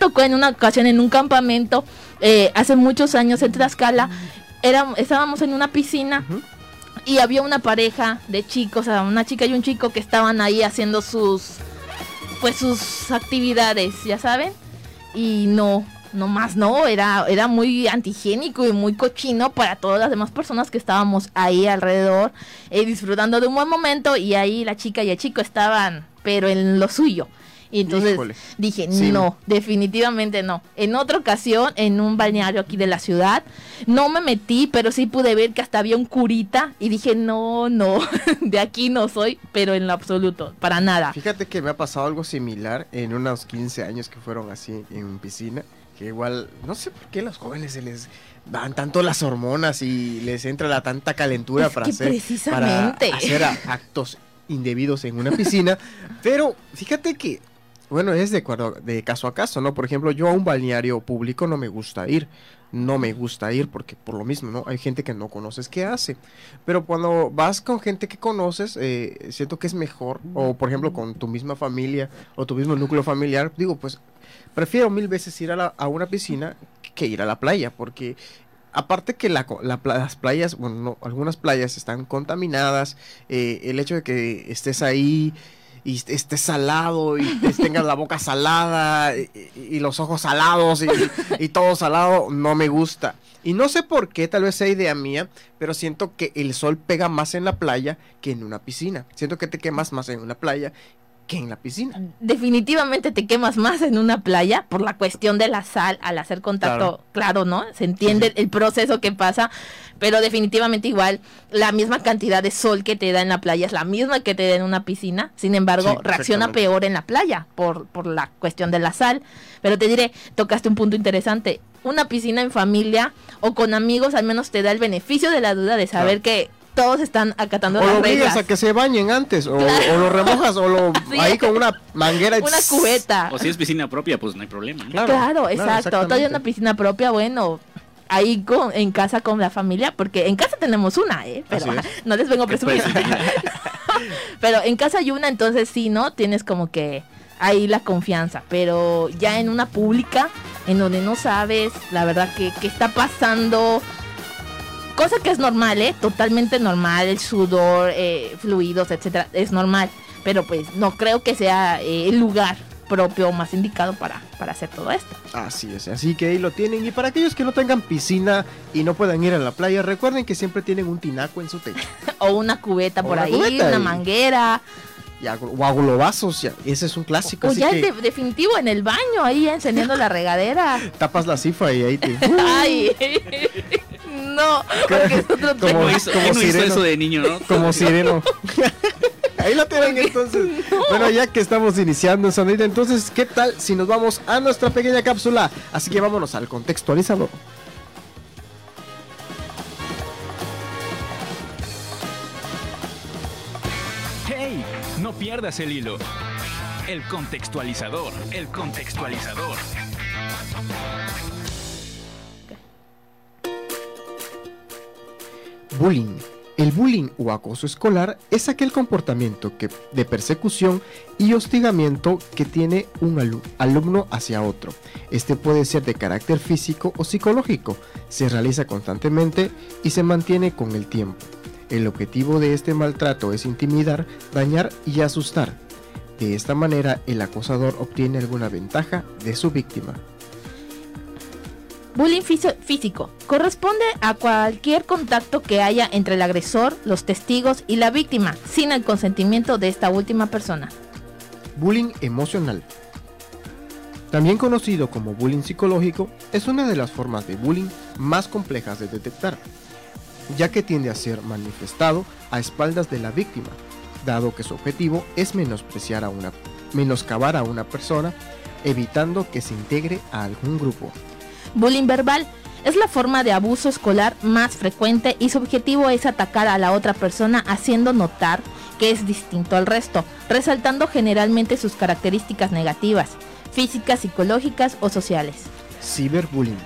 tocó en una ocasión en un campamento eh, hace muchos años en Tlaxcala. Era, estábamos en una piscina y había una pareja de chicos, o sea, una chica y un chico que estaban ahí haciendo sus pues sus actividades, ya saben. Y no, no más no, era, era muy antigénico y muy cochino para todas las demás personas que estábamos ahí alrededor, eh, disfrutando de un buen momento y ahí la chica y el chico estaban, pero en lo suyo. Y entonces dije, no, definitivamente no. En otra ocasión, en un balneario aquí de la ciudad, no me metí, pero sí pude ver que hasta había un curita y dije, no, no, de aquí no soy, pero en lo absoluto, para nada. Fíjate que me ha pasado algo similar en unos 15 años que fueron así en piscina, que igual, no sé por qué a los jóvenes se les dan tanto las hormonas y les entra la tanta calentura para, hacer, para hacer actos indebidos en una piscina, pero fíjate que bueno, es de acuerdo, de caso a caso, ¿no? Por ejemplo, yo a un balneario público no me gusta ir. No me gusta ir porque por lo mismo, ¿no? Hay gente que no conoces qué hace. Pero cuando vas con gente que conoces, eh, siento que es mejor. O por ejemplo, con tu misma familia o tu mismo núcleo familiar, digo, pues prefiero mil veces ir a, a una piscina que ir a la playa. Porque aparte que la, las playas, bueno, no, algunas playas están contaminadas, eh, el hecho de que estés ahí y esté salado y tengas la boca salada y, los ojos salados y, todo salado, no me gusta. Y no sé por qué, tal vez sea idea mía, pero siento que el sol pega más en la playa que en una piscina. Siento que te quemas más en una playa que en la piscina. Definitivamente te quemas más en una playa por la cuestión de la sal al hacer contacto, claro, ¿no? Se entiende el proceso que pasa, pero definitivamente igual la misma cantidad de sol que te da en la playa es la misma que te da en una piscina, sin embargo, reacciona peor en la playa por, por la cuestión de la sal. Pero te diré, tocaste un punto interesante. Una piscina en familia o con amigos al menos te da el beneficio de la duda de saber que todos están acatando o las lo reglas. a que se bañen antes, o, lo remojas, o lo ahí con una manguera. Una cubeta. O si es piscina propia, pues no hay problema. Claro, exacto. Todavía una piscina propia, bueno, ahí con, en casa con la familia, porque en casa tenemos una, ¿eh? Pero no les vengo a presumir. pero en casa hay una, entonces sí, ¿no? Tienes como que ahí la confianza, pero ya en una pública, en donde no sabes, la verdad, que qué está pasando, Cosa que es normal, ¿eh? Totalmente normal, el sudor, eh, fluidos, etcétera, es normal. Pero pues no creo que sea eh, el lugar propio más indicado para, para hacer todo esto. Así es, así que ahí lo tienen. Y para aquellos que no tengan piscina y no puedan ir a la playa, recuerden que siempre tienen un tinaco en su techo. o una cubeta por ahí, una manguera. Y o aglobazos, ese es un clásico. O ya es definitivo en el baño, ahí encendiendo la regadera. Tapas la cifra y ahí te... Ay. No, porque es otro como, como sireno. eso de niño, ¿no? Como sireno. Ahí lo tienen entonces. Bueno, ya que estamos iniciando Sonrita, entonces, ¿qué tal si nos vamos a nuestra pequeña cápsula? Así que vámonos al contextualizador. ¡Hey! No pierdas el hilo. El contextualizador, el contextualizador. Bullying. El bullying o acoso escolar es aquel comportamiento de persecución y hostigamiento que tiene un alumno hacia otro. Este puede ser de carácter físico o psicológico, se realiza constantemente y se mantiene con el tiempo. El objetivo de este maltrato es intimidar, dañar y asustar. De esta manera el acosador obtiene alguna ventaja de su víctima. Bullying físico corresponde a cualquier contacto que haya entre el agresor, los testigos y la víctima, sin el consentimiento de esta última persona. Bullying emocional. También conocido como bullying psicológico, es una de las formas de bullying más complejas de detectar, ya que tiende a ser manifestado a espaldas de la víctima, dado que su objetivo es menospreciar a una, menoscabar a una persona, evitando que se integre a algún grupo. Bullying verbal es la forma de abuso escolar más frecuente y su objetivo es atacar a la otra persona haciendo notar que es distinto al resto, resaltando generalmente sus características negativas, físicas, psicológicas o sociales. Ciberbullying.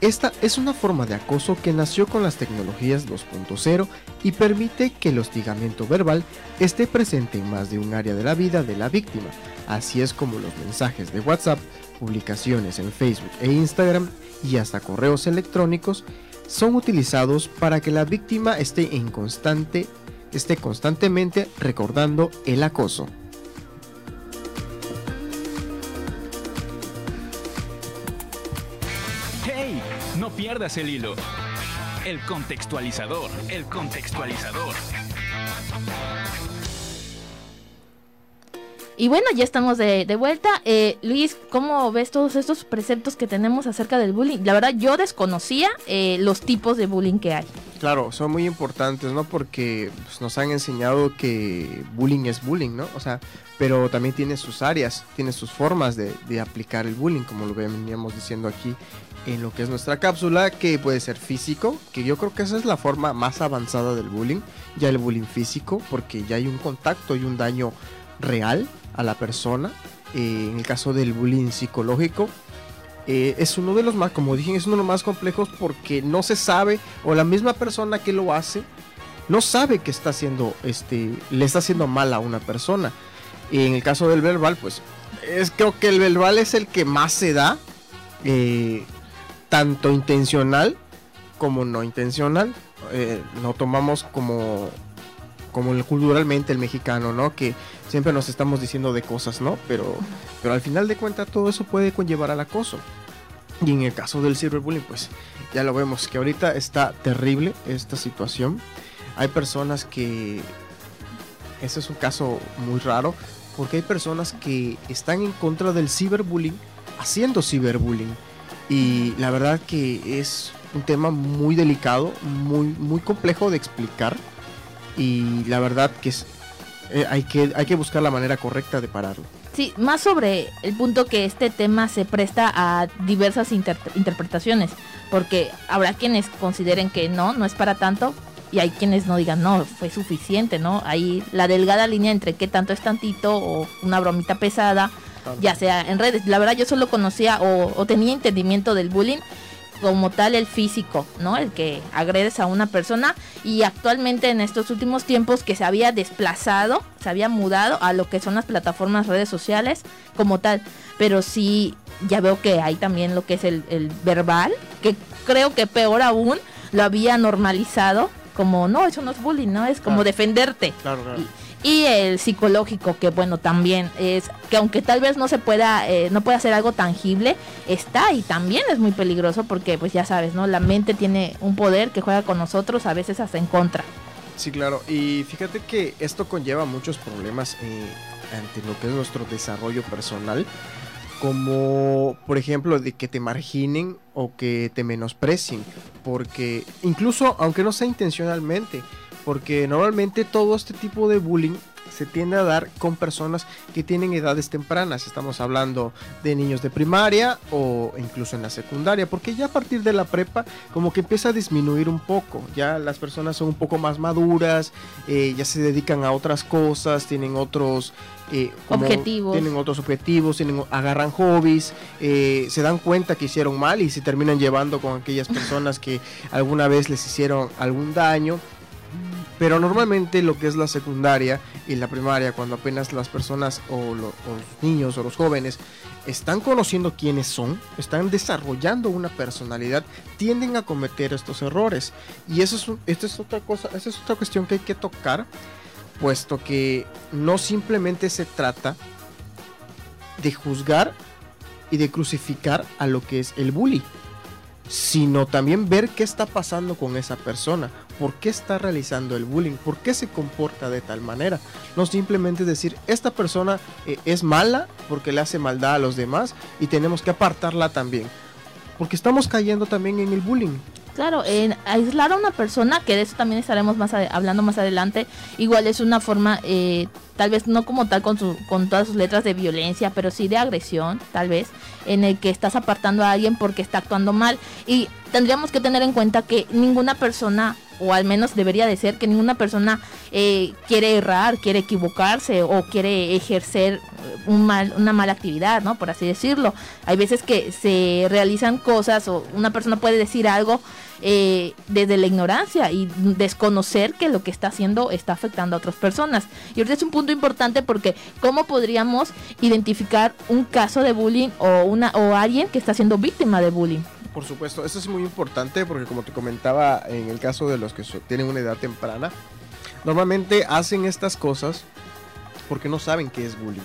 Esta es una forma de acoso que nació con las tecnologías 2.0 y permite que el hostigamiento verbal esté presente en más de un área de la vida de la víctima. Así es como los mensajes de WhatsApp, publicaciones en Facebook e Instagram y hasta correos electrónicos son utilizados para que la víctima esté en constante esté constantemente recordando el acoso. ¡Hey! No pierdas el hilo. El contextualizador, el contextualizador. Y bueno, ya estamos de, vuelta. Eh, Luis, ¿cómo ves todos estos preceptos que tenemos acerca del bullying? La verdad, yo desconocía eh, los tipos de bullying que hay. Claro, son muy importantes, ¿no? Porque pues, nos han enseñado que bullying es bullying, ¿no? O sea, pero también tiene sus áreas, tiene sus formas de, de aplicar el bullying, como lo veníamos diciendo aquí en lo que es nuestra cápsula, que puede ser físico, que yo creo que esa es la forma más avanzada del bullying, ya el bullying físico, porque ya hay un contacto y un daño real a la persona. Eh, en el caso del bullying psicológico, eh, es uno de los más, como dije, es uno de los más complejos porque no se sabe, o la misma persona que lo hace, no sabe que está haciendo, este, le está haciendo mal a una persona. Y en el caso del verbal, pues, es creo que el verbal es el que más se da, eh, tanto intencional como no intencional. no tomamos como como culturalmente el mexicano, ¿no? Que siempre nos estamos diciendo de cosas, ¿no? Pero, pero al final de cuentas todo eso puede conllevar al acoso. Y en el caso del cyberbullying, pues ya lo vemos, que ahorita está terrible esta situación. Hay personas que... Ese es un caso muy raro, porque hay personas que están en contra del ciberbullying haciendo ciberbullying. Y la verdad que es un tema muy delicado, muy, muy complejo de explicar y la verdad que es, eh, hay, que hay que buscar la manera correcta de pararlo. Sí, más sobre el punto que este tema se presta a diversas interpretaciones, porque habrá quienes consideren que no, no es para tanto, y hay quienes no digan, no, fue suficiente, ¿no? Hay la delgada línea entre qué tanto es tantito o una bromita pesada, ya sea en redes. La verdad yo solo conocía o, o tenía entendimiento del bullying como tal el físico, ¿no? El que agredes a una persona y actualmente en estos últimos tiempos que se había desplazado, se había mudado a lo que son las plataformas redes sociales como tal, pero sí ya veo que hay también lo que es el, verbal, que creo que peor aún lo había normalizado como no, eso no es bullying, ¿no? Es como defenderte. Claro, claro y el psicológico que bueno también es que aunque tal vez no se pueda eh, no pueda ser algo tangible está y también es muy peligroso porque pues ya sabes no la mente tiene un poder que juega con nosotros a veces hasta en contra. Sí claro. Y fíjate que esto conlleva muchos problemas eh, ante lo que es nuestro desarrollo personal como por ejemplo de que te marginen o que te menosprecien porque incluso aunque no sea intencionalmente porque normalmente todo este tipo de bullying se tiende a dar con personas que tienen edades tempranas. Estamos hablando de niños de primaria o incluso en la secundaria, porque ya a partir de la prepa como que empieza a disminuir un poco. Ya las personas son un poco más maduras, eh, ya se dedican a otras cosas, tienen otros eh, objetivos. Tienen otros objetivos, tienen, agarran hobbies, eh, se dan cuenta que hicieron mal y se terminan llevando con aquellas personas que alguna vez les hicieron algún daño pero normalmente lo que es la secundaria y la primaria, cuando apenas las personas o, los niños o los jóvenes están conociendo quiénes son, están desarrollando una personalidad, tienden a cometer estos errores. Y eso es, esta es otra cosa, esa es otra cuestión que hay que tocar, puesto que no simplemente se trata de juzgar y de crucificar a lo que es el bully sino también ver qué está pasando con esa persona, por qué está realizando el bullying, por qué se comporta de tal manera. No simplemente decir, esta persona eh, es mala porque le hace maldad a los demás y tenemos que apartarla también, porque estamos cayendo también en el bullying. Claro, en aislar a una persona, que de eso también estaremos más hablando más adelante, igual es una forma, eh, tal vez no como tal con, su, con todas sus letras de violencia, pero sí de agresión, tal vez, en el que estás apartando a alguien porque está actuando mal. Y tendríamos que tener en cuenta que ninguna persona o al menos debería de ser que ninguna persona eh, quiere errar, quiere equivocarse o quiere ejercer un mal, una mala actividad, ¿no? Por así decirlo. Hay veces que se realizan cosas o una persona puede decir algo eh, desde la ignorancia y desconocer que lo que está haciendo está afectando a otras personas. Y ahorita es un punto importante porque ¿cómo podríamos identificar un caso de bullying o, una, o alguien que está siendo víctima de bullying? Por supuesto, eso es muy importante porque como te comentaba en el caso de los que tienen una edad temprana, normalmente hacen estas cosas porque no saben qué es bullying.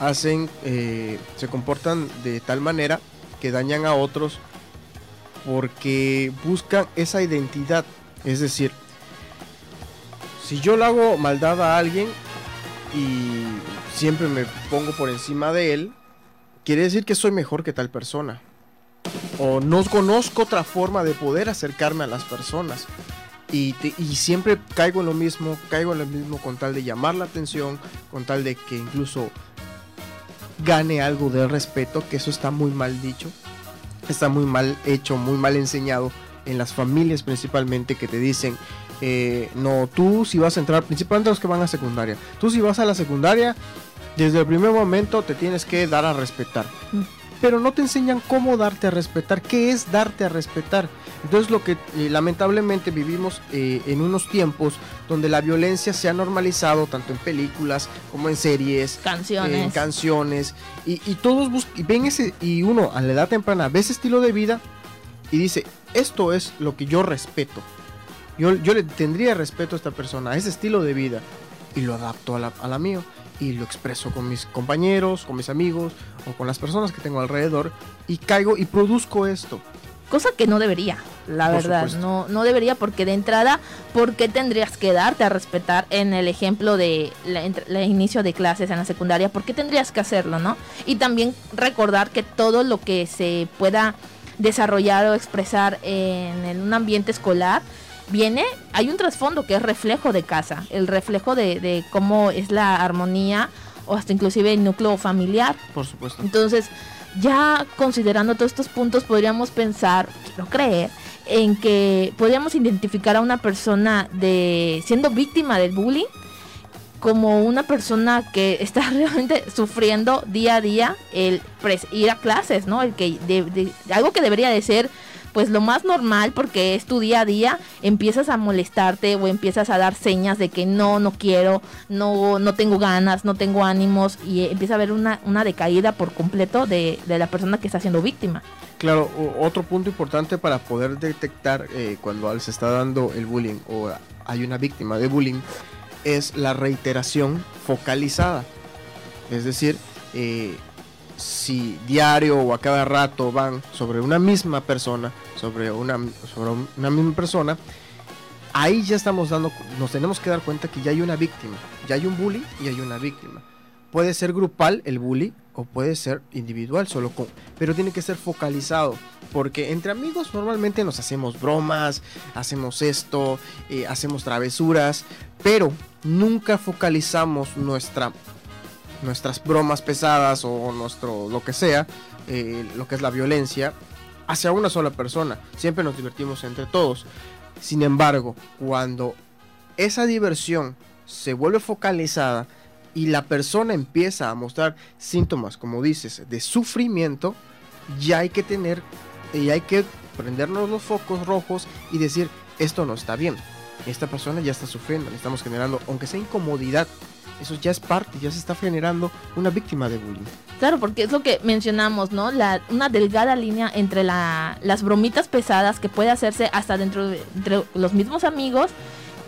Hacen, eh, se comportan de tal manera que dañan a otros porque buscan esa identidad. Es decir, si yo le hago maldad a alguien y siempre me pongo por encima de él, quiere decir que soy mejor que tal persona o no conozco otra forma de poder acercarme a las personas. Y, siempre caigo en lo mismo, caigo en lo mismo con tal de llamar la atención, con tal de que incluso gane algo de respeto, que eso está muy mal dicho, está muy mal hecho, muy mal enseñado en las familias principalmente que te dicen, eh, no, tú si vas a entrar, principalmente los que van a secundaria, tú si vas a la secundaria, desde el primer momento te tienes que dar a respetar. Mm pero no te enseñan cómo darte a respetar, qué es darte a respetar. Entonces lo que eh, lamentablemente vivimos eh, en unos tiempos donde la violencia se ha normalizado tanto en películas como en series, canciones, en canciones y, todos ven ese y uno a la edad temprana ve ese estilo de vida y dice esto es lo que yo respeto. Yo, yo le tendría respeto a esta persona, a ese estilo de vida y lo adapto a la, a la mío y lo expreso con mis compañeros, con mis amigos o con las personas que tengo alrededor y caigo y produzco esto. Cosa que no debería, la verdad, no, no debería porque de entrada, ¿por qué tendrías que darte a respetar en el ejemplo de el inicio de clases en la secundaria? ¿Por qué tendrías que hacerlo, no? Y también recordar que todo lo que se pueda desarrollar o expresar en un ambiente escolar, viene, hay un trasfondo que es reflejo de casa, el reflejo de, cómo es la armonía o hasta inclusive el núcleo familiar. Por supuesto. Entonces, ya considerando todos estos puntos, podríamos pensar, quiero creer, en que podríamos identificar a una persona de siendo víctima del bullying como una persona que está realmente sufriendo día a día el ir a clases, ¿no? El que de, algo que debería de ser pues lo más normal porque es tu día a día, empiezas a molestarte o empiezas a dar señas de que no, no quiero, no, no tengo ganas, no tengo ánimos y empieza a haber una, una decaída por completo de, la persona que está siendo víctima. Claro, otro punto importante para poder detectar eh, cuando se está dando el bullying o hay una víctima de bullying es la reiteración focalizada. Es decir, eh, si diario o a cada rato van sobre una misma persona, sobre una, sobre una misma persona, ahí ya estamos dando, nos tenemos que dar cuenta que ya hay una víctima, ya hay un bully y hay una víctima. Puede ser grupal el bully o puede ser individual, solo con, pero tiene que ser focalizado, porque entre amigos normalmente nos hacemos bromas, hacemos esto, eh, hacemos travesuras, pero nunca focalizamos nuestra nuestras bromas pesadas o nuestro lo que sea, eh, lo que es la violencia, hacia una sola persona. Siempre nos divertimos entre todos. Sin embargo, cuando esa diversión se vuelve focalizada y la persona empieza a mostrar síntomas, como dices, de sufrimiento, ya hay que tener, y hay que prendernos los focos rojos y decir, esto no está bien. Esta persona ya está sufriendo, le estamos generando, aunque sea incomodidad, eso ya es parte, ya se está generando una víctima de bullying. Claro, porque es lo que mencionamos, ¿no? La, una delgada línea entre la, las bromitas pesadas que puede hacerse hasta dentro de los mismos amigos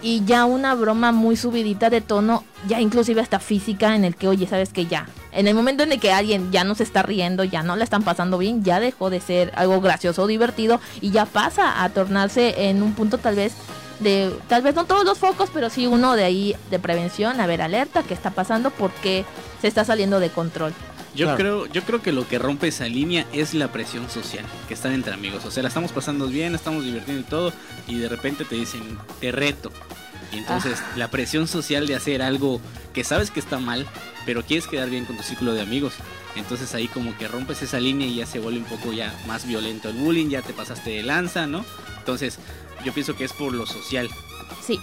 y ya una broma muy subidita de tono, ya inclusive hasta física, en el que, oye, sabes que ya, en el momento en el que alguien ya no se está riendo, ya no la están pasando bien, ya dejó de ser algo gracioso o divertido y ya pasa a tornarse en un punto tal vez de tal vez no todos los focos, pero sí uno de ahí de prevención, a ver alerta, qué está pasando, porque se está saliendo de control. Yo creo, yo creo que lo que rompe esa línea es la presión social, que están entre amigos. O sea, la estamos pasando bien, estamos divirtiendo y todo, y de repente te dicen, te reto. Y entonces Ah. la presión social de hacer algo que sabes que está mal, pero quieres quedar bien con tu círculo de amigos. Entonces ahí como que rompes esa línea y ya se vuelve un poco ya más violento el bullying, ya te pasaste de lanza, ¿no? Entonces yo pienso que es por lo social. Sí,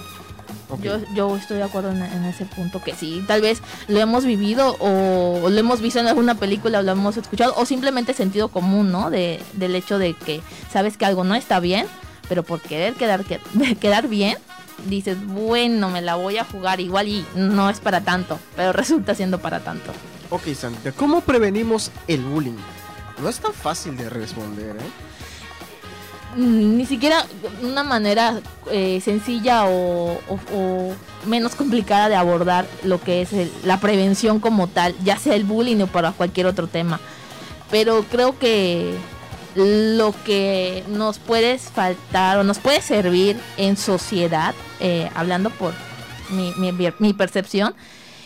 yo, yo estoy de acuerdo en, en ese punto, que sí, tal vez lo hemos vivido o, lo hemos visto en alguna película o lo hemos escuchado, o simplemente sentido común, ¿no? De, del hecho de que sabes que algo no está bien, pero por querer quedar, que- quedar bien, dices, bueno, me la voy a jugar igual y no es para tanto, pero resulta siendo para tanto. Ok, Sandra, ¿cómo prevenimos el bullying? No es tan fácil de responder, ¿eh? Mm, ni siquiera una manera eh, sencilla o, menos complicada de abordar lo que es el- la prevención como tal, ya sea el bullying o para cualquier otro tema. Pero creo que lo que nos puede faltar o nos puede servir en sociedad, eh, hablando por mi, mi- mi percepción,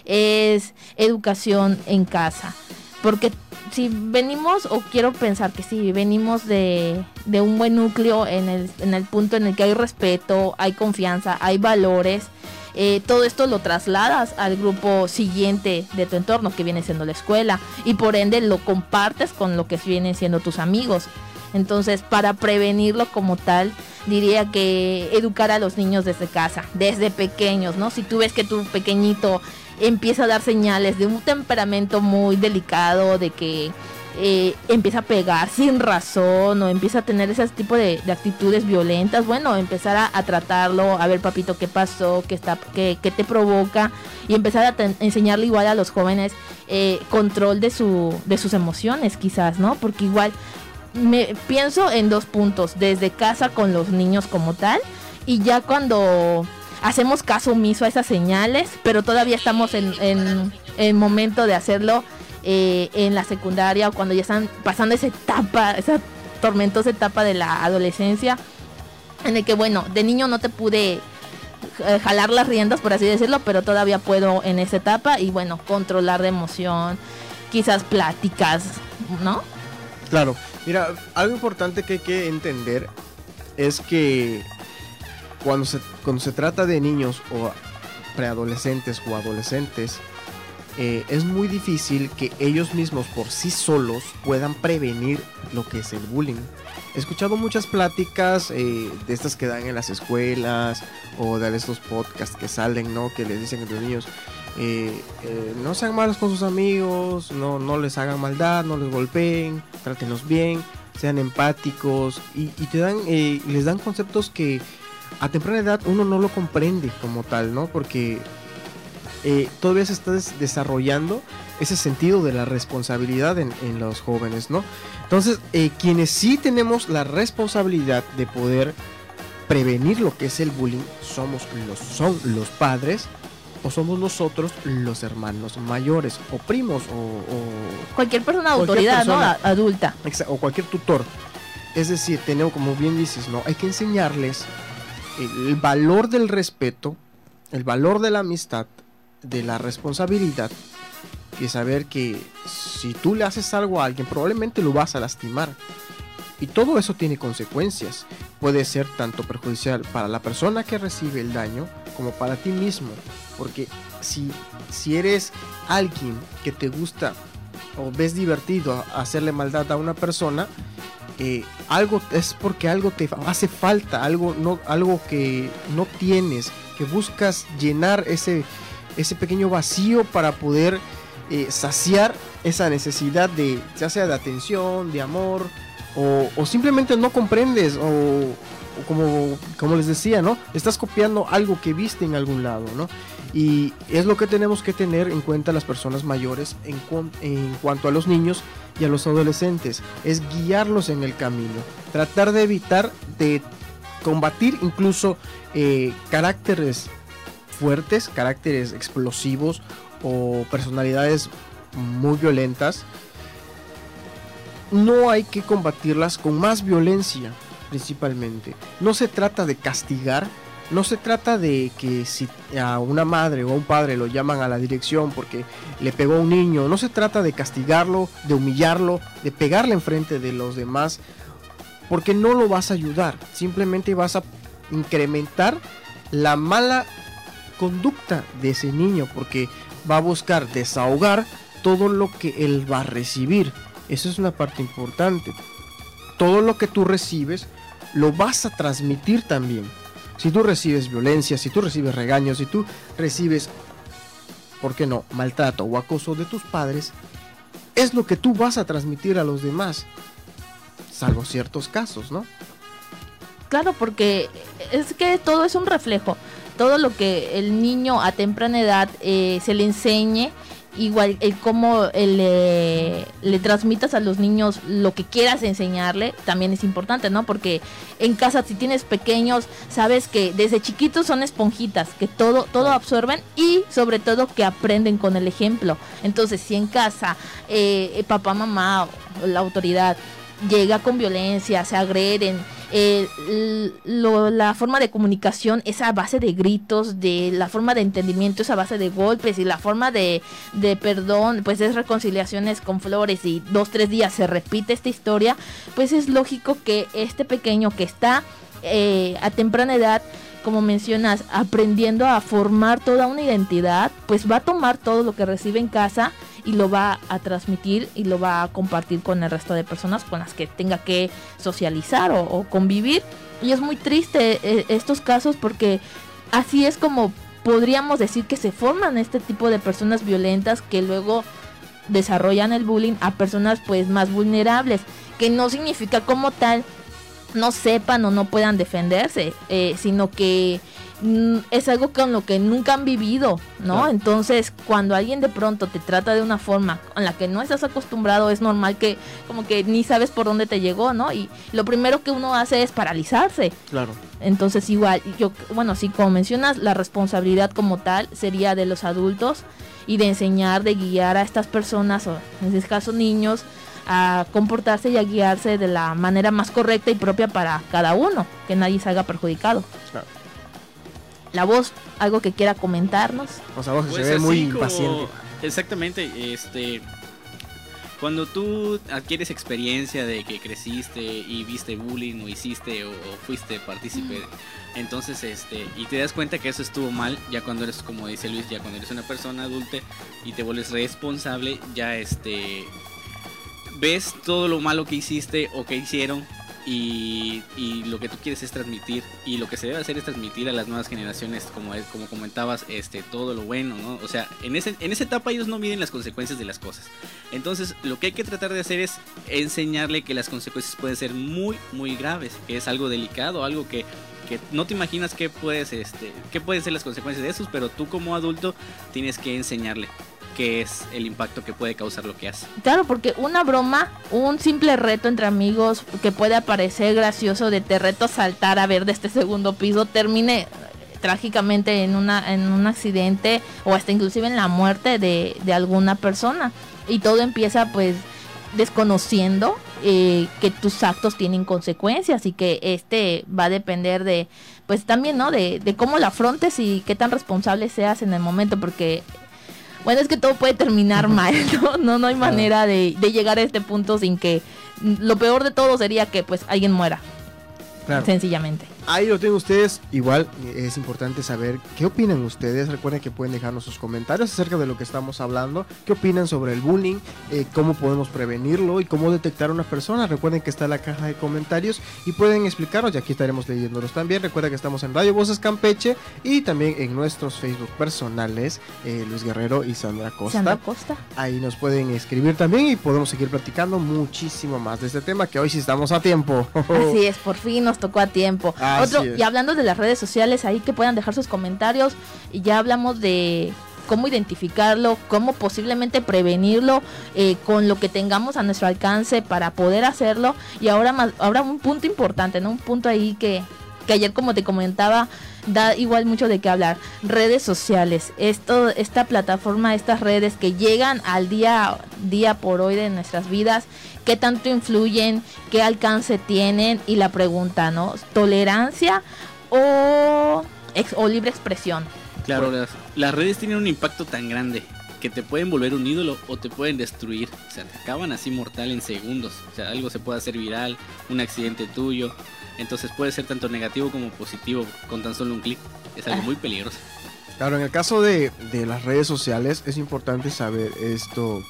es educación en casa. Porque si venimos, o quiero pensar que si venimos de, de un buen núcleo en el, en el punto en el que hay respeto, hay confianza, hay valores, eh, todo esto lo trasladas al grupo siguiente de tu entorno, que viene siendo la escuela, y por ende lo compartes con lo que vienen siendo tus amigos. Entonces, para prevenirlo como tal, diría que educar a los niños desde casa, desde pequeños, ¿no? Si tú ves que tu pequeñito empieza a dar señales de un temperamento muy delicado, de que eh, empieza a pegar sin razón o empieza a tener ese tipo de, de actitudes violentas, bueno, empezar a, tratarlo, a ver papito qué pasó, qué, está, qué, qué te provoca y empezar a enseñarle igual a los jóvenes eh, control de, su, de sus emociones quizás, ¿no? Porque igual me pienso en dos puntos, desde casa con los niños como tal y ya cuando hacemos caso omiso a esas señales, pero todavía estamos en, en, en momento de hacerlo eh, en la secundaria o cuando ya están pasando esa etapa, esa tormentosa etapa de la adolescencia, en el que bueno, de niño no te pude eh, jalar las riendas, por así decirlo, pero todavía puedo en esa etapa y bueno, controlar de emoción, quizás pláticas, ¿no? Claro, mira, algo importante que hay que entender es que cuando se, cuando se trata de niños o preadolescentes o adolescentes, eh, es muy difícil que ellos mismos por sí solos puedan prevenir lo que es el bullying. He escuchado muchas pláticas eh, de estas que dan en las escuelas o de estos podcasts que salen, ¿no? Que les dicen a los niños, eh, eh, no sean malos con sus amigos, no, no les hagan maldad, no les golpeen, trátenlos bien, sean empáticos y, y te dan, eh, les dan conceptos que a temprana edad uno no lo comprende como tal, ¿no? Porque eh, todavía se está des- desarrollando ese sentido de la responsabilidad en, en los jóvenes, ¿no? Entonces, eh, quienes sí tenemos la responsabilidad de poder prevenir lo que es el bullying somos los, son los padres o somos nosotros los hermanos mayores o primos o, o- Cualquier persona de autoridad, ¿no? persona. A- Adulta. o cualquier tutor. Es decir, tenemos, como bien dices, ¿no? Hay que enseñarles el, valor del respeto, el valor de la amistad, de la responsabilidad y saber que si tú le haces algo a alguien, probablemente lo vas a lastimar. Y todo eso tiene consecuencias. Puede ser tanto perjudicial para la persona que recibe el daño como para ti mismo. Porque si, si eres alguien que te gusta o ves divertido hacerle maldad a una persona, eh, algo es porque algo te hace falta, algo, no, algo que no tienes, que buscas llenar ese, ese pequeño vacío para poder eh, saciar esa necesidad de, ya sea de atención, de amor, o, simplemente no comprendes, o, como, como les decía, ¿no? Estás copiando algo que viste en algún lado, ¿no? Y es lo que tenemos que tener en cuenta las personas mayores en, en cuanto a los niños y a los adolescentes, es guiarlos en el camino, tratar de evitar de combatir incluso eh, caracteres fuertes, caracteres explosivos o personalidades muy violentas, no hay que combatirlas con más violencia principalmente. No se trata de castigar, no se trata de que si a una madre o a un padre lo llaman a la dirección porque le pegó a un niño, no se trata de castigarlo, de humillarlo, de pegarle enfrente de los demás, porque no lo vas a ayudar, simplemente vas a incrementar la mala conducta de ese niño, porque va a buscar desahogar todo lo que él va a recibir. Eso es una parte importante. Todo lo que tú recibes lo vas a transmitir también. Si tú recibes violencia, si tú recibes regaños, si tú recibes, ¿por qué no?, maltrato o acoso de tus padres, es lo que tú vas a transmitir a los demás. Salvo ciertos casos, ¿no? Claro, porque es que todo es un reflejo. Todo lo que el niño a temprana edad eh, se le enseñe igual el cómo le, le, transmitas a los niños lo que quieras enseñarle también es importante, ¿no? Porque en casa si tienes pequeños, sabes que desde chiquitos son esponjitas, que todo todo absorben y sobre todo que aprenden con el ejemplo. Entonces, si en casa eh, papá, mamá o la autoridad llega con violencia, se agreden, eh, la forma de comunicación es a base de gritos, de la forma de entendimiento es a base de golpes y la forma de, de perdón, pues es reconciliaciones con flores y dos, tres días se repite esta historia, pues es lógico que este pequeño que está eh, a temprana edad como mencionas, aprendiendo a formar toda una identidad, pues va a tomar todo lo que recibe en casa y lo va a transmitir y lo va a compartir con el resto de personas con las que tenga que socializar o, convivir. Y es muy triste eh, estos casos porque así es como podríamos decir que se forman este tipo de personas violentas que luego desarrollan el bullying a personas pues más vulnerables, que no significa como tal no sepan o no puedan defenderse, eh, sino que es algo con lo que nunca han vivido, ¿no? Entonces, cuando alguien de pronto te trata de una forma con la que no estás acostumbrado, es normal que como que ni sabes por dónde te llegó, ¿no? Y lo primero que uno hace es paralizarse. Claro. Entonces, igual, yo, bueno, sí, como mencionas, la responsabilidad como tal sería de los adultos y de enseñar, de guiar a estas personas, o en este caso niños, a comportarse y a guiarse de la manera más correcta y propia para cada uno, que nadie salga perjudicado. Claro la voz, algo que quiera comentarnos. O sea, vos se pues ve muy impaciente. Exactamente, este cuando tú adquieres experiencia de que creciste y viste bullying o hiciste o, fuiste partícipe, entonces este y te das cuenta que eso estuvo mal, ya cuando eres como dice Luis, ya cuando eres una persona adulta y te vuelves responsable, ya este ves todo lo malo que hiciste o que hicieron y, lo que tú quieres es transmitir y lo que se debe hacer es transmitir a las nuevas generaciones como como comentabas este todo lo bueno no o sea en ese en esa etapa ellos no miden las consecuencias de las cosas. Entonces lo que hay que tratar de hacer es enseñarle que las consecuencias pueden ser muy muy graves que es algo delicado algo que que no te imaginas qué puedes este qué pueden ser las consecuencias de eso pero tú como adulto tienes que enseñarle qué es el impacto que puede causar lo que hace. Claro, porque una broma, un simple reto entre amigos que puede parecer gracioso de te reto saltar a ver de este segundo piso, termine trágicamente en, una, en un accidente o hasta inclusive en la muerte de, de alguna persona. Y todo empieza pues desconociendo eh, que tus actos tienen consecuencias y que este va a depender de pues también no de, de cómo la afrontes y qué tan responsable seas en el momento porque bueno, es que todo puede terminar mal, ¿no? No, no hay manera de, de llegar a este punto sin que lo peor de todo sería que pues alguien muera. Sencillamente. Ahí lo tienen ustedes. Igual es importante saber qué opinan ustedes. Recuerden que pueden dejarnos sus comentarios acerca de lo que estamos hablando. ¿Qué opinan sobre el bullying? Eh, ¿Cómo podemos prevenirlo? ¿Y cómo detectar a una persona? Recuerden que está en la caja de comentarios y pueden explicarnos. Y aquí estaremos leyéndolos también. Recuerden que estamos en Radio Voces Campeche y también en nuestros Facebook personales, eh, Luis Guerrero y Sandra Costa. Sandra Costa. Ahí nos pueden escribir también y podemos seguir platicando muchísimo más de este tema que hoy sí estamos a tiempo. Así es, por fin nos tocó a tiempo y hablando de las redes sociales, ahí que puedan dejar sus comentarios. Y ya hablamos de cómo identificarlo, cómo posiblemente prevenirlo eh, con lo que tengamos a nuestro alcance para poder hacerlo. Y ahora más, ahora un punto importante, ¿no? Un punto ahí que, que ayer como te comentaba da igual mucho de qué hablar. Redes sociales, esto, esta plataforma, estas redes que llegan al día, día por hoy de nuestras vidas qué tanto influyen, qué alcance tienen y la pregunta, ¿no? ¿Tolerancia o, o libre expresión? Claro, las, redes tienen un impacto tan grande que te pueden volver un ídolo o te pueden destruir. O sea, te acaban así mortal en segundos. O sea, algo se puede hacer viral, un accidente tuyo. Entonces puede ser tanto negativo como positivo con tan solo un clic. Es algo ah. muy peligroso. Claro, en el caso de, de las redes sociales es importante saber esto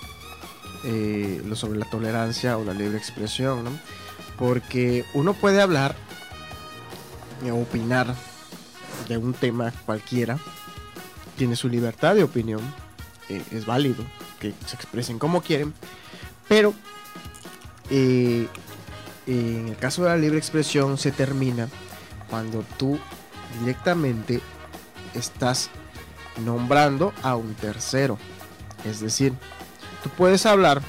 eh, lo sobre la tolerancia o la libre expresión, ¿no? Porque uno puede hablar o opinar de un tema cualquiera, tiene su libertad de opinión, eh, es válido que se expresen como quieren, pero eh, en el caso de la libre expresión se termina cuando tú directamente estás nombrando a un tercero. Es decir, tú puedes hablar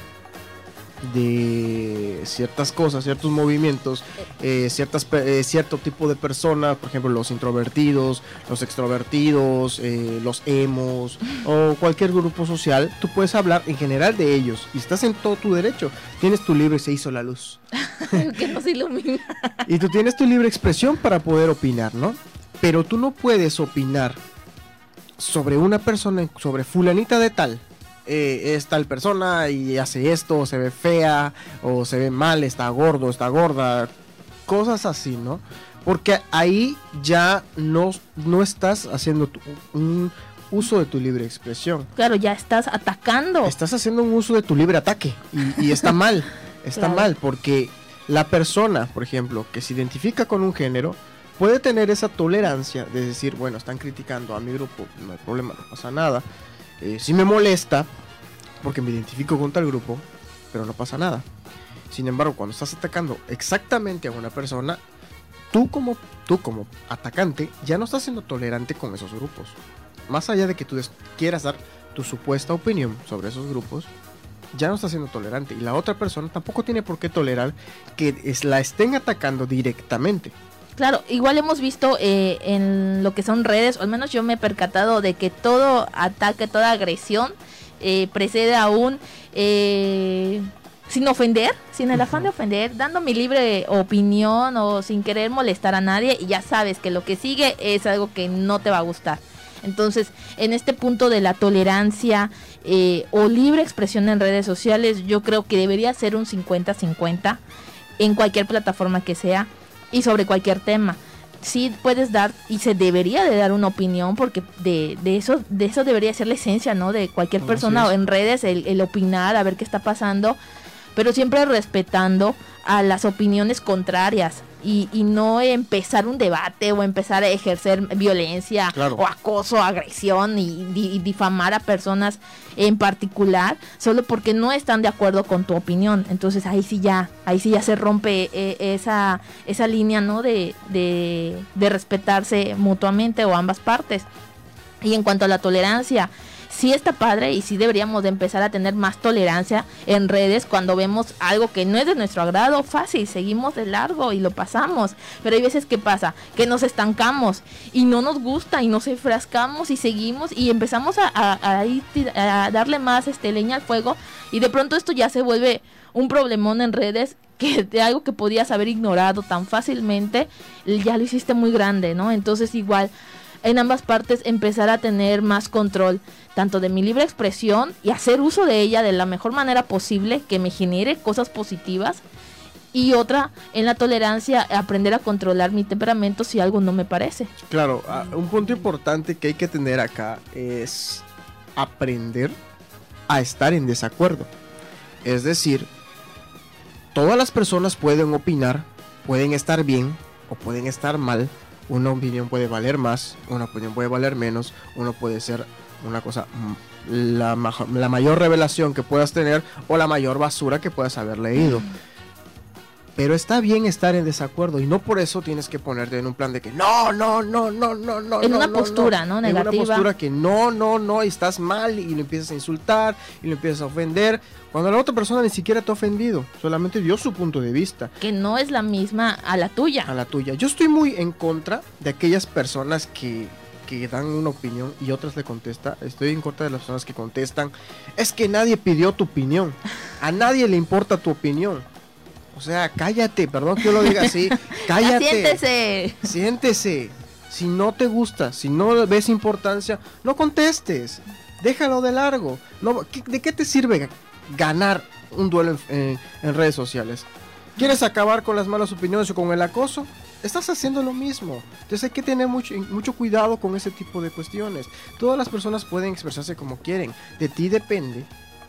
de ciertas cosas, ciertos movimientos, eh, ciertas, eh, cierto tipo de personas, por ejemplo los introvertidos, los extrovertidos, eh, los emos o cualquier grupo social, tú puedes hablar en general de ellos y estás en todo tu derecho. Tienes tu libre, se hizo la luz. que nos ilumina. Y tú tienes tu libre expresión para poder opinar, ¿no? Pero tú no puedes opinar sobre una persona, sobre fulanita de tal. Eh, es tal persona y hace esto, o se ve fea, o se ve mal, está gordo, está gorda, cosas así, ¿no? Porque ahí ya no, no estás haciendo tu- un uso de tu libre expresión. Claro, ya estás atacando. Estás haciendo un uso de tu libre ataque y, y está mal, está Claro. mal porque la persona, por ejemplo, que se identifica con un género, puede tener esa tolerancia de decir, bueno, están criticando a mi grupo, no hay problema, no pasa nada. Eh, sí me molesta porque me identifico con tal grupo, pero no pasa nada. Sin embargo, cuando estás atacando exactamente a una persona, tú como, tú como atacante ya no estás siendo tolerante con esos grupos. Más allá de que tú quieras dar tu supuesta opinión sobre esos grupos, ya no estás siendo tolerante. Y la otra persona tampoco tiene por qué tolerar que la estén atacando directamente. Claro, igual hemos visto eh, en lo que son redes, o al menos yo me he percatado de que todo ataque, toda agresión eh, precede a un eh, sin ofender, sin el afán de ofender, dando mi libre opinión o sin querer molestar a nadie y ya sabes que lo que sigue es algo que no te va a gustar. Entonces, en este punto de la tolerancia eh, o libre expresión en redes sociales, yo creo que debería ser un 50-50 en cualquier plataforma que sea y sobre cualquier tema. Sí puedes dar y se debería de dar una opinión porque de, de eso de eso debería ser la esencia, ¿no? De cualquier persona o en redes el, el opinar, a ver qué está pasando, pero siempre respetando a las opiniones contrarias y, y no empezar un debate o empezar a ejercer violencia Claro. o acoso, agresión y, di- y difamar a personas en particular solo porque no están de acuerdo con tu opinión. Entonces ahí sí ya, ahí sí ya se rompe eh, esa, esa línea, ¿no? De, de, de respetarse mutuamente o ambas partes. Y en cuanto a la tolerancia, sí está padre y sí deberíamos de empezar a tener más tolerancia en redes cuando vemos algo que no es de nuestro agrado, fácil, seguimos de largo y lo pasamos. Pero hay veces que pasa, que nos estancamos y no nos gusta y nos enfrascamos y seguimos y empezamos a, a- darle más este leña al fuego y de pronto esto ya se vuelve un problemón en redes que de algo que podías haber ignorado tan fácilmente, ya lo hiciste muy grande, ¿no? Entonces igual en ambas partes empezar a tener más control tanto de mi libre expresión y hacer uso de ella de la mejor manera posible que me genere cosas positivas y otra en la tolerancia aprender a controlar mi temperamento si algo no me parece. Claro, ah, un punto importante que hay que tener acá es aprender a estar en desacuerdo. Es decir, todas las personas pueden opinar, pueden estar bien o pueden estar mal. Una opinión puede valer más, una opinión puede valer menos, uno puede ser una cosa, la, la mayor revelación que puedas tener o la mayor basura que puedas haber leído. Pero está bien estar en desacuerdo y no por eso tienes que ponerte en un plan de que no, no, no, no, no, no. En no, una no, postura, ¿no? En Negativa. una postura que no, no, no, y estás mal y lo empiezas a insultar y lo empiezas a ofender. Cuando la otra persona ni siquiera te ha ofendido, solamente dio su punto de vista Que no es la misma a la tuya. a la tuya. Yo estoy muy en contra de aquellas personas que, que dan una opinión y otras le contestan. Estoy en contra de las personas que contestan. Es que nadie pidió tu opinión. A nadie le importa tu opinión. O sea, cállate, perdón que yo lo diga así. Cállate. siéntese. Siéntese. Si no te gusta, si no ves importancia, no contestes. Déjalo de largo. No, ¿qué- ¿De qué te sirve ganar un duelo en, en- en redes sociales? ¿Quieres acabar con las malas opiniones o con el acoso? Estás haciendo lo mismo. Entonces hay que tener mucho, mucho cuidado con ese tipo de cuestiones. Todas las personas pueden expresarse como quieren. De ti depende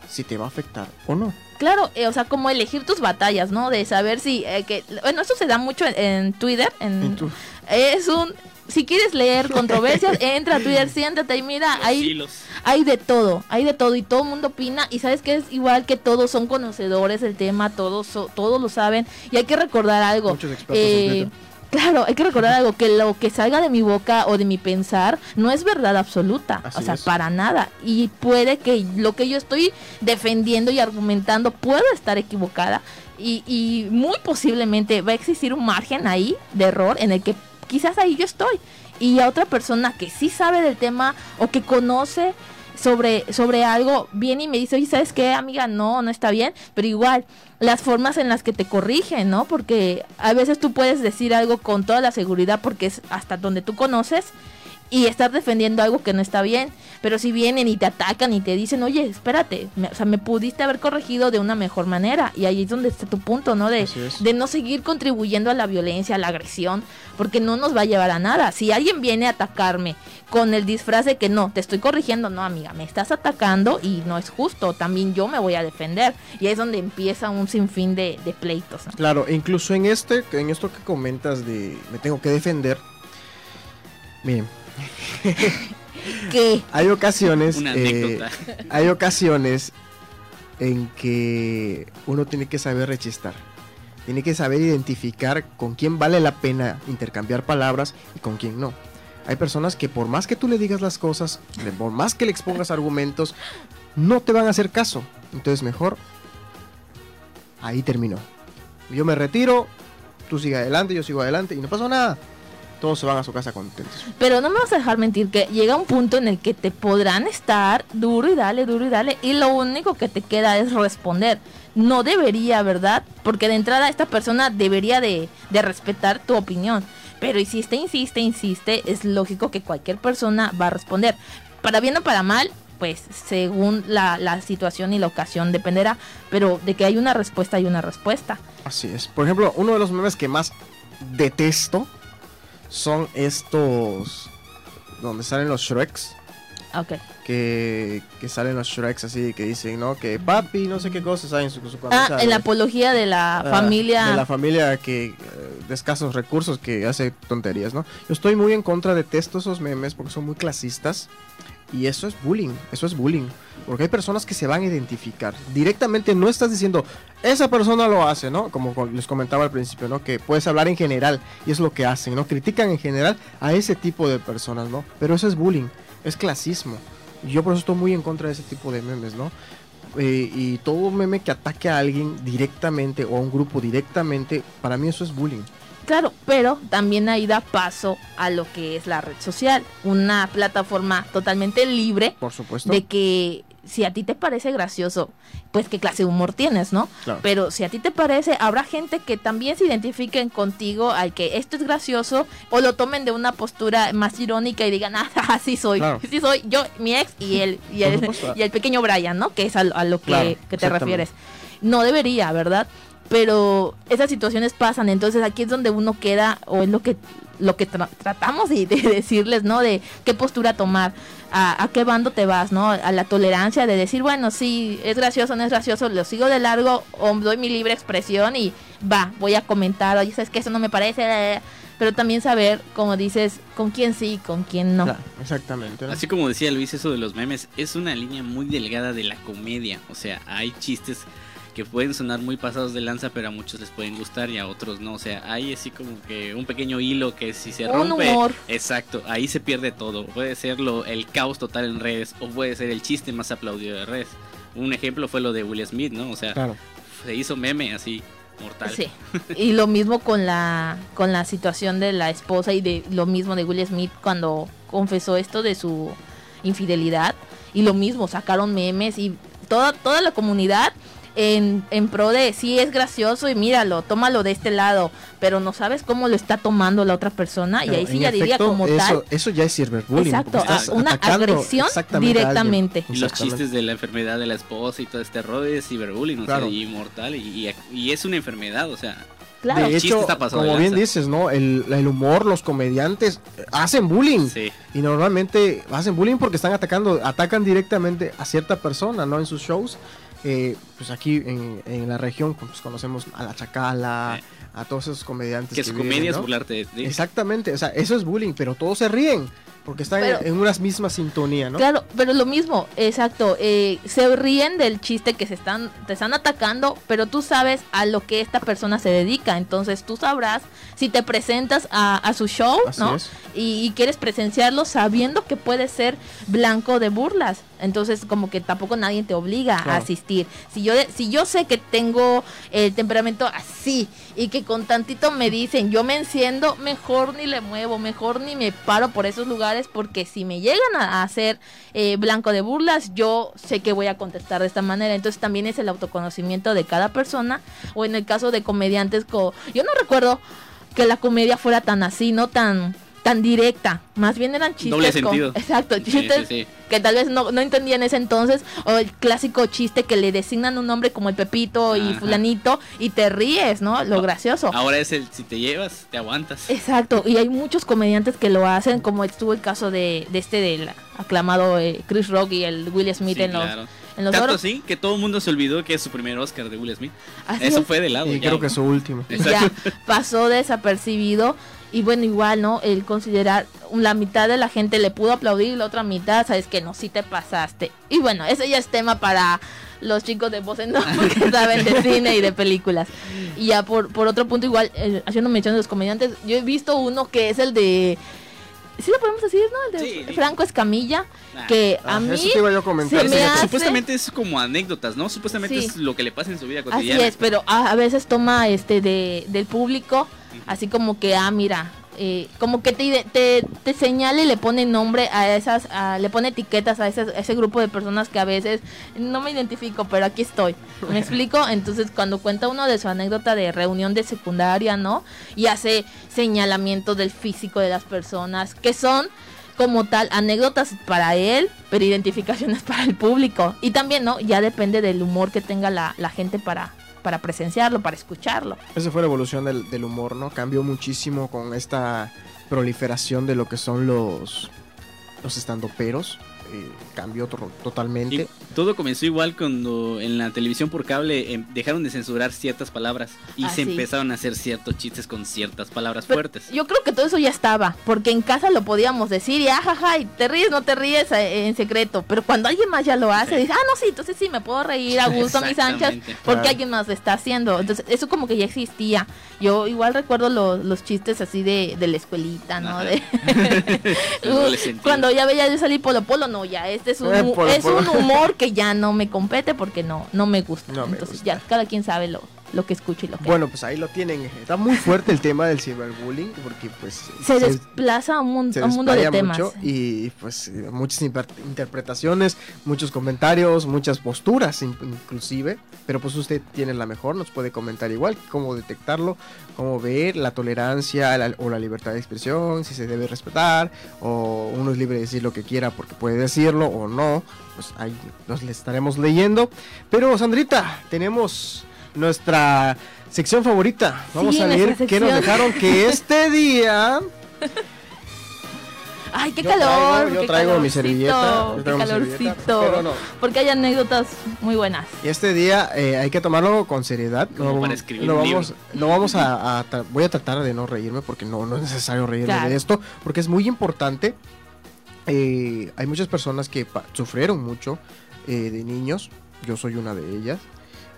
si te va a afectar o no. Claro, eh, o sea, como elegir tus batallas, ¿no? De saber si... eh, que, bueno, eso se da mucho en, en Twitter. En, En tu- Es un... Si quieres leer controversias, entra a Twitter, siéntate y mira, Los hilos. hay de todo, hay de todo y todo el mundo opina y sabes que es igual que todos son conocedores del tema, todos so- todos lo saben y hay que recordar algo. Muchos expertos Eh. Claro, hay que recordar algo que lo que salga de mi boca o de mi pensar no es verdad absoluta, Así o sea, es. para nada y puede que lo que yo estoy defendiendo y argumentando pueda estar equivocada y, y muy posiblemente va a existir un margen ahí de error en el que quizás ahí yo estoy y a otra persona que sí sabe del tema o que conoce sobre, sobre algo viene y me dice, oye, ¿sabes qué, amiga? No, no está bien, pero igual, las formas en las que te corrigen, ¿no? Porque a veces tú puedes decir algo con toda la seguridad porque es hasta donde tú conoces y estar defendiendo algo que no está bien. Pero si vienen y te atacan y te dicen, oye, espérate, me- o sea, me pudiste haber corregido de una mejor manera. Y ahí es donde está tu punto, ¿no? De, de no seguir contribuyendo a la violencia, a la agresión, porque no nos va a llevar a nada. Si alguien viene a atacarme con el disfraz de que no, te estoy corrigiendo, no, amiga, me estás atacando y no es justo, también yo me voy a defender. Y ahí es donde empieza un sinfín de, de pleitos. ¿no? Claro, incluso en este, en esto que comentas de me tengo que defender. Miren, Hay ocasiones. Una eh, anécdota. hay ocasiones en que uno tiene que saber rechistar. Tiene que saber identificar con quién vale la pena intercambiar palabras y con quién no. Hay personas que por más que tú le digas las cosas, por más que le expongas argumentos, no te van a hacer caso. Entonces mejor ahí terminó. Yo me retiro, tú sigue adelante, yo sigo adelante y no pasó nada. Todos se van a su casa contentos. Pero no me vas a dejar mentir que llega un punto en el que te podrán estar duro y dale, duro y dale, y lo único que te queda es responder. No debería, ¿verdad? Porque de entrada esta persona debería de, de respetar tu opinión. Pero insiste, insiste, insiste, es lógico que cualquier persona va a responder. Para bien o para mal, pues según la, la situación y la ocasión dependerá. Pero de que hay una respuesta, hay una respuesta. Así es. Por ejemplo, uno de los memes que más detesto son estos donde salen los Shreks. Ok. Que, que salen los Shreks así, que dicen, ¿no? Que papi, no sé qué cosas hay en su, su Ah, en la apología de la ah, familia. De la familia que eh, de escasos recursos que hace tonterías, ¿no? Yo estoy muy en contra de textos esos memes porque son muy clasistas. Y eso es bullying, eso es bullying. Porque hay personas que se van a identificar. Directamente no estás diciendo, esa persona lo hace, ¿no? Como co- les comentaba al principio, ¿no? Que puedes hablar en general y es lo que hacen, ¿no? Critican en general a ese tipo de personas, ¿no? Pero eso es bullying, es clasismo. Yo por eso estoy muy en contra de ese tipo de memes, ¿no? Eh, y todo meme que ataque a alguien directamente o a un grupo directamente, para mí eso es bullying. Claro, pero también ahí da paso a lo que es la red social, una plataforma totalmente libre Por supuesto. de que si a ti te parece gracioso, pues qué clase de humor tienes, ¿no? Claro. Pero si a ti te parece, habrá gente que también se identifiquen contigo al que esto es gracioso o lo tomen de una postura más irónica y digan, ah, así soy, Claro. sí soy yo, mi ex y el, y el, y el pequeño Brian, ¿no? Que es a, a lo que, Claro, que te refieres. No debería, ¿verdad? Pero esas situaciones pasan, entonces aquí es donde uno queda, o es lo que lo que tra- tratamos de, de decirles, ¿no? De qué postura tomar, a, a qué bando te vas, ¿no? A la tolerancia de decir, bueno, sí, es gracioso, no es gracioso, lo sigo de largo o doy mi libre expresión y va, voy a comentar, oye, sabes que eso no me parece, pero también saber, como dices, con quién sí, con quién no. Claro, exactamente. ¿no? Así como decía Luis, eso de los memes es una línea muy delgada de la comedia. O sea, hay chistes que pueden sonar muy pasados de lanza, pero a muchos les pueden gustar y a otros no. O sea, hay así como que un pequeño hilo que si se Un rompe, humor. exacto, ahí se pierde todo. Puede ser lo, el caos total en redes o puede ser el chiste más aplaudido de redes. Un ejemplo fue lo de Will Smith, ¿no? O sea, Claro. se hizo meme así mortal. Sí. Y lo mismo con la con la situación de la esposa y de lo mismo de Will Smith cuando confesó esto de su infidelidad y lo mismo sacaron memes y toda toda la comunidad en, en pro de sí es gracioso y míralo, tómalo de este lado, pero no sabes cómo lo está tomando la otra persona y ahí sí ya diría como eso, tal. Eso ya es cyberbullying. Exacto, estás una agresión directamente. Y los chistes de la enfermedad de la esposa y todo este rollo es ciberbullying, o Claro. sea, y mortal, y, y- y es una enfermedad, o sea, Claro, De hecho, como de bien dices, ¿no? El, el humor, los comediantes eh, hacen bullying. sí. Y normalmente hacen bullying porque están atacando, atacan directamente a cierta persona, ¿no? En sus shows. Eh, pues aquí en, en la región pues, conocemos a la Chacala, a todos esos comediantes. Que su viven, comedia es burlarte de ti. Exactamente, o sea, eso es bullying, pero todos se ríen porque están Pero- en, una misma sintonía, ¿no? Claro, pero lo mismo, exacto. eh, se ríen del chiste que se están, te están atacando, pero tú sabes a lo que esta persona se dedica. Entonces tú sabrás si te presentas a, a su show, Así ¿no? Y, y quieres presenciarlo sabiendo que puede ser blanco de burlas. Entonces como que tampoco nadie te obliga a asistir. Si yo, si yo sé que tengo el temperamento así y que con tantito me dicen yo me enciendo, mejor ni le muevo, mejor ni me paro por esos lugares porque si me llegan a, hacer eh, blanco de burlas, yo sé que voy a contestar de esta manera. Entonces también es el autoconocimiento de cada persona o en el caso de comediantes, co yo no recuerdo que la comedia fuera tan así, no tan tan directa, más bien eran chistes Doble con- sentido. exacto, chistes sí, sí. que tal vez no, no entendía en ese entonces, o el clásico chiste que le designan un nombre como el Pepito y Ajá. fulanito y te ríes, ¿no? Lo No. gracioso. Ahora es el si te llevas, te aguantas. Exacto, y hay muchos comediantes que lo hacen, como estuvo el caso de, de este del aclamado eh, Chris Rock y el Will Smith Sí, en los, claro. en los Tanto oros. así que todo el mundo se olvidó que es su primer Oscar de Will Smith. Así Eso es. fue de lado. Y ya. creo que su último. ya pasó desapercibido. Y bueno, igual, ¿no? El considerar la mitad de la gente le pudo aplaudir y la otra mitad, sabes que no, sí te pasaste. Y bueno, ese ya es tema para los chicos de voz en off que saben de cine y de películas. Y ya por, por otro punto, igual, eh, haciendo mención de los comediantes, yo he visto uno que es el de. ¿Sí lo podemos decir, no? El de Sí. Franco Escamilla, que a Ah, mí. eso te iba yo a comentar. se me fíjate. hace- Supuestamente es como anécdotas, ¿no? Supuestamente Sí. es lo que le pasa en su vida Así cotidiana. es, pero a, a veces toma este de, del público, así como que, ah, mira, eh, como que te, te, te señala y le pone nombre a esas, a- le pone etiquetas a ese, a ese grupo de personas que a veces no me identifico, pero aquí estoy. ¿Me explico? Entonces, cuando cuenta uno de su anécdota de reunión de secundaria, ¿no? Y hace señalamiento del físico de las personas, que son como tal anécdotas para él, pero identificaciones para el público. Y también, ¿no? Ya depende del humor que tenga la, la gente para, para presenciarlo, para escucharlo. Esa fue la evolución del, humor, ¿no? Cambió muchísimo con esta proliferación de lo que son los, los estandoperos. Eh, cambió to- totalmente. Y todo comenzó igual cuando en la televisión por cable em, dejaron de censurar ciertas palabras y Ah, se sí. empezaron a hacer ciertos chistes con ciertas palabras Pero fuertes. Yo creo que todo eso ya estaba, porque en casa lo podíamos decir y ajaja, y te ríes, no te ríes eh, en secreto, pero cuando alguien más ya lo hace, Sí. dice, ah, no, sí, entonces sí, me puedo reír a gusto a mis anchas, porque Claro. alguien más lo está haciendo. Entonces, eso como que ya existía. Yo igual recuerdo los, los chistes así de, de la escuelita, ¿no? De, sentido. cuando ya veía yo salir Polo Polo, no, ya, este es un, Eh, es un humor que ya no me compete porque no, no me gusta. No me Entonces, gusta. ya, cada quien sabe lo, lo que escucha y lo que Bueno, pues ahí lo tienen. Está muy fuerte el tema del ciberbullying porque pues se desplaza a un, mun- se a un mundo de temas. mucho y pues muchas interpretaciones, muchos comentarios, muchas posturas in- inclusive, pero pues usted tiene la mejor, nos puede comentar igual cómo detectarlo, cómo ver la tolerancia la- o la libertad de expresión, si se debe respetar o uno es libre de decir lo que quiera porque puede decirlo o no, pues ahí nos le estaremos leyendo. Pero Sandrita, tenemos nuestra sección favorita. Vamos Sí, a leer qué nos dejaron que este día Ay, qué Yo calor. traigo- yo qué traigo mi servilleta, yo Qué traigo mi servilleta, calorcito. pero no. Porque hay anécdotas muy buenas. Y este día eh, hay que tomarlo con seriedad. Como no, para escribir no un vamos, no vamos a, voy a tratar de no reírme porque no, no es necesario reírme Claro. de esto, porque es muy importante. Eh, hay muchas personas que sufrieron mucho eh, de niños. Yo soy una de ellas.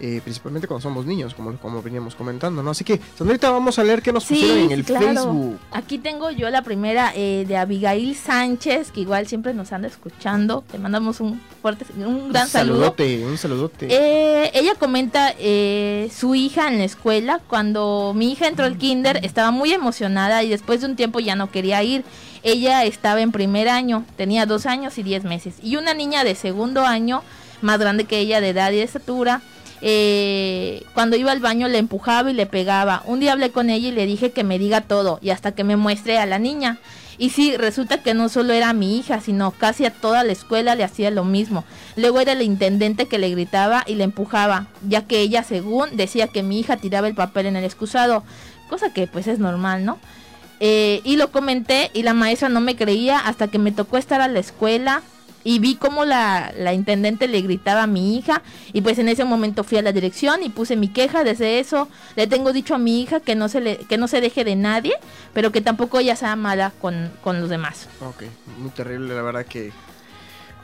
Eh, principalmente cuando somos niños, como, como veníamos comentando, ¿no? Así que, Sandrita, vamos a leer qué nos Sí, pusieron en el claro. Facebook. Aquí tengo yo la primera eh, de Abigail Sánchez, que igual siempre nos anda escuchando. Le mandamos un fuerte, un gran un saludo. saludote, un saludote. Eh, ella comenta eh, su hija en la escuela. Cuando mi hija entró al kinder estaba muy emocionada y después de un tiempo ya no quería ir. Ella estaba en primer año, tenía dos años y diez meses. Y una niña de segundo año, más grande que ella de edad y de estatura, eh, cuando iba al baño le empujaba y le pegaba. Un día hablé con ella y le dije que me diga todo y hasta que me muestre a la niña. Y sí, resulta que no solo era mi hija, sino casi a toda la escuela le hacía lo mismo. Luego era el intendente que le gritaba y le empujaba, ya que ella, según, decía que mi hija tiraba el papel en el excusado, cosa que pues es normal, ¿no? Eh, y lo comenté y la maestra no me creía hasta que me tocó estar a la escuela y vi cómo la, la, intendente le gritaba a mi hija y pues en ese momento fui a la dirección y puse mi queja desde eso le tengo dicho a mi hija que no se le que no se deje de nadie pero que tampoco ella sea mala con, con los demás ok muy terrible la verdad que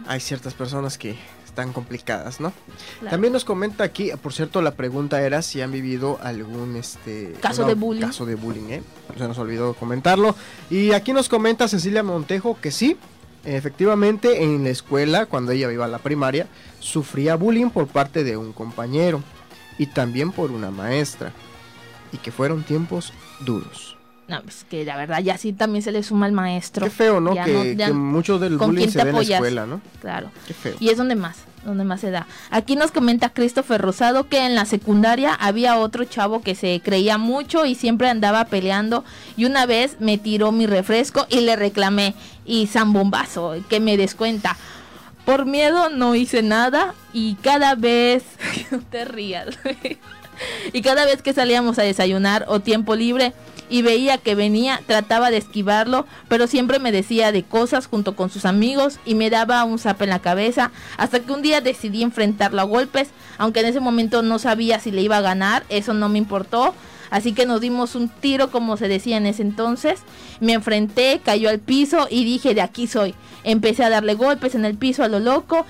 hay ciertas personas que están complicadas no claro. también nos comenta aquí por cierto la pregunta era si han vivido algún este caso no, de bullying caso de bullying ¿eh? se nos olvidó comentarlo y aquí nos comenta Cecilia Montejo que sí Efectivamente, en la escuela, cuando ella iba a la primaria, sufría bullying por parte de un compañero y también por una maestra. Y que fueron tiempos duros. No, pues que la verdad ya sí también se le suma al maestro. Qué feo, ¿no? Que, no ya, que, mucho del bullying se ve en la escuela, ¿no? Claro. Qué feo. Y es donde más, donde más se da. Aquí nos comenta Christopher Rosado que en la secundaria había otro chavo que se creía mucho y siempre andaba peleando. Y una vez me tiró mi refresco y le reclamé. Y zambombazo, que me descuenta. Por miedo no hice nada y cada vez... te rías. y cada vez que salíamos a desayunar o tiempo libre y veía que venía, trataba de esquivarlo, pero siempre me decía de cosas junto con sus amigos y me daba un zap en la cabeza, hasta que un día decidí enfrentarlo a golpes, aunque en ese momento no sabía si le iba a ganar, eso no me importó. Así que nos dimos un tiro, como se decía en ese entonces. Me enfrenté, cayó al piso y dije, de aquí soy. Empecé a darle golpes en el piso a lo loco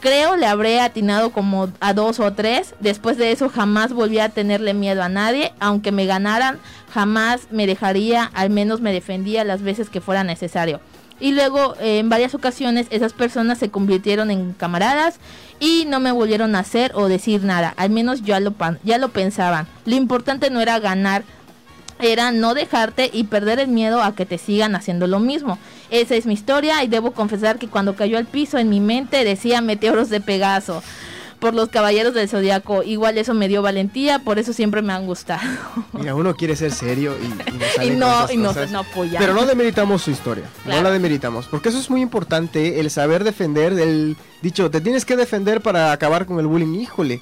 Creo le habré atinado como a dos o tres. Después de eso jamás volví a tenerle miedo a nadie. Aunque me ganaran, jamás me dejaría, al menos me defendía las veces que fuera necesario. Y luego eh, en varias ocasiones esas personas se convirtieron en camaradas y no me volvieron a hacer o decir nada. Al menos ya lo, ya lo pensaban. Lo importante no era ganar, era no dejarte y perder el miedo a que te sigan haciendo lo mismo. Esa es mi historia y debo confesar que cuando cayó al piso en mi mente decía meteoros de Pegaso por los caballeros del zodiaco. Igual eso me dio valentía, por eso siempre me han gustado. Mira, uno quiere ser serio y, y no, y no, no apoya. Pero no demeritamos su historia, claro. no la demeritamos, porque eso es muy importante, el saber defender, el dicho, te tienes que defender para acabar con el bullying, híjole.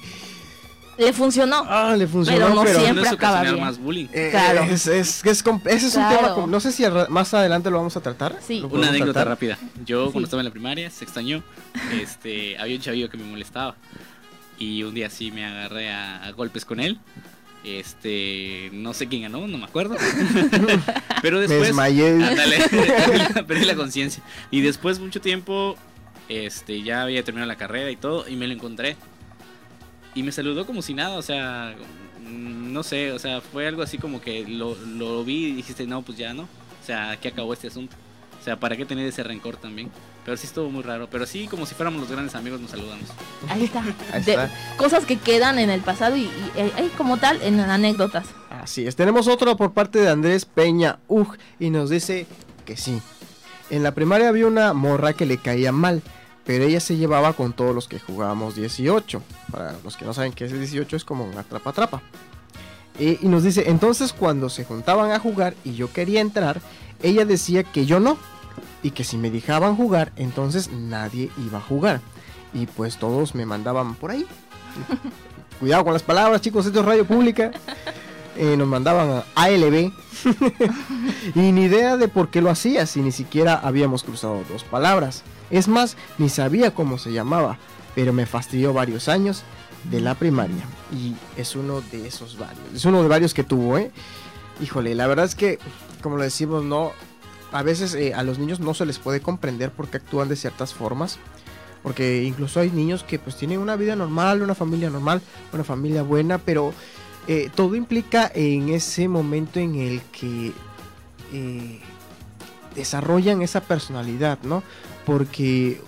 Le funcionó. Ah, le funcionó. Pero no pero siempre acaba bien. más bullying. Eh, Claro. Es, es, es, ese es Claro. un tema, no sé si más adelante lo vamos a tratar. Sí. ¿Lo Una anécdota tratar? rápida. Yo Sí. cuando estaba en la primaria, se extrañó, este, había un chavillo que me molestaba. Y un día sí me agarré a, a golpes con él. Este, no sé quién ganó, no me acuerdo. Pero Me después... desmayé. Ándale, perdí la conciencia. Y después mucho tiempo, este, ya había terminado la carrera y todo, y me lo encontré. Y me saludó como si nada, o sea, no sé, o sea, fue algo así como que lo, lo vi y dijiste, no, pues ya no. O sea, aquí acabó este asunto. O sea, ¿para qué tener ese rencor también? Pero sí estuvo muy raro. Pero sí, como si fuéramos los grandes amigos, nos saludamos. Ahí está. Ahí De- está. cosas que quedan en el pasado y, y, eh, eh, como tal en anécdotas. Así es. Tenemos otro por parte de Andrés Peña Ug y nos dice que sí. En la primaria había una morra que le caía mal, pero ella se llevaba con todos los que jugábamos 18. Para los que no saben qué es el 18 es como una trapa trapa. y nos dice, entonces cuando se juntaban a jugar y yo quería entrar, ella decía que yo no. Y que si me dejaban jugar, entonces nadie iba a jugar. Y pues todos me mandaban por ahí. Cuidado con las palabras, chicos, esto es radio pública. Eh, nos mandaban a ALB. y ni idea de por qué lo hacía, si ni siquiera habíamos cruzado dos palabras. Es más, ni sabía cómo se llamaba, pero me fastidió varios años de la primaria. Y es uno de esos varios. Es uno de varios que tuvo, ¿eh? Híjole, la verdad es que, como lo decimos, no. A veces eh, a los niños no se les puede comprender por qué actúan de ciertas formas. Porque incluso hay niños que pues tienen una vida normal, una familia normal, una familia buena, pero eh, todo implica en ese momento en el que eh, desarrollan esa personalidad, ¿no? Porque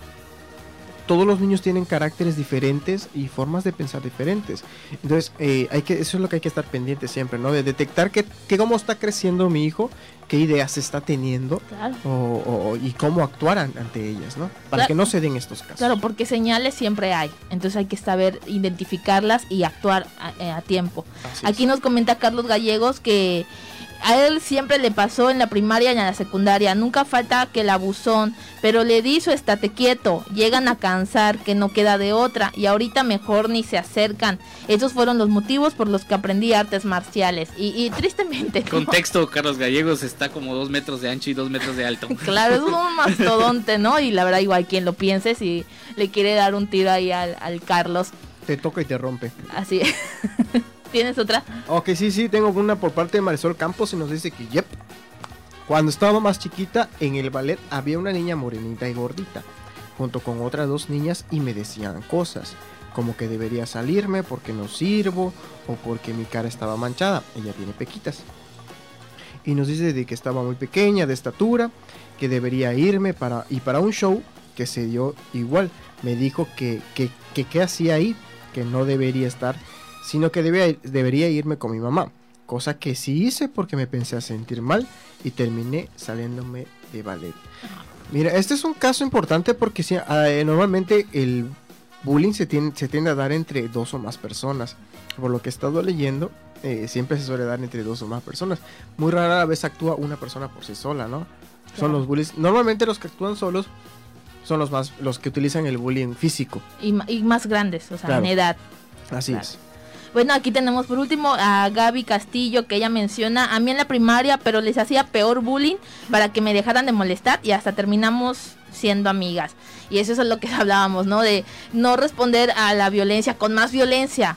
todos los niños tienen caracteres diferentes y formas de pensar diferentes. Entonces, eh, hay que, eso es lo que hay que estar pendiente siempre, ¿no? De detectar que, que cómo está creciendo mi hijo, qué ideas está teniendo Claro. o, o- y cómo actuar an- ante ellas, ¿no? Para Claro. que no se den estos casos. Claro, porque señales siempre hay. Entonces hay que saber identificarlas y actuar a, eh, a tiempo. Aquí nos comenta Carlos Gallegos que a él siempre le pasó en la primaria y en la secundaria. Nunca falta que el abusón, pero le di su estate quieto. Llegan a cansar que no queda de otra y ahorita mejor ni se acercan. Esos fueron los motivos por los que aprendí artes marciales. Y, y tristemente. ¿no? Contexto, Carlos Gallegos está como dos metros de ancho y dos metros de alto. Claro, es un mastodonte, ¿no? Y la verdad, igual quien lo piense, si le quiere dar un tiro ahí al, al Carlos. Te toca y te rompe. Así. ¿Tienes otra? Ok, sí, sí, tengo una por parte de Marisol Campos y nos dice que, yep. Cuando estaba más chiquita, en el ballet había una niña morenita y gordita, junto con otras dos niñas y me decían cosas, como que debería salirme porque no sirvo o porque mi cara estaba manchada. Ella tiene pequitas. Y nos dice de que estaba muy pequeña, de estatura, que debería irme para, y para un show que se dio igual. Me dijo que que, que qué hacía ahí, que no debería estar sino que debería irme con mi mamá, cosa que sí hice porque me pensé a sentir mal y terminé saliéndome de ballet. Mira, este es un caso importante porque ah, eh, normalmente el bullying se tiende, se tiende a dar entre dos o más personas. Por lo que he estado leyendo, eh, siempre se suele dar entre dos o más personas. Muy rara vez actúa una persona por sí sola, ¿no? Son los bullies. Normalmente los que actúan solos son los más los que utilizan el bullying físico. Y, más grandes, o sea, Claro. en edad. Así Claro. es. Bueno, aquí tenemos por último a Gaby Castillo, que ella menciona a mí en la primaria, pero les hacía peor bullying para que me dejaran de molestar y hasta terminamos siendo amigas. Y eso es lo que hablábamos, ¿no? De no responder a la violencia con más violencia.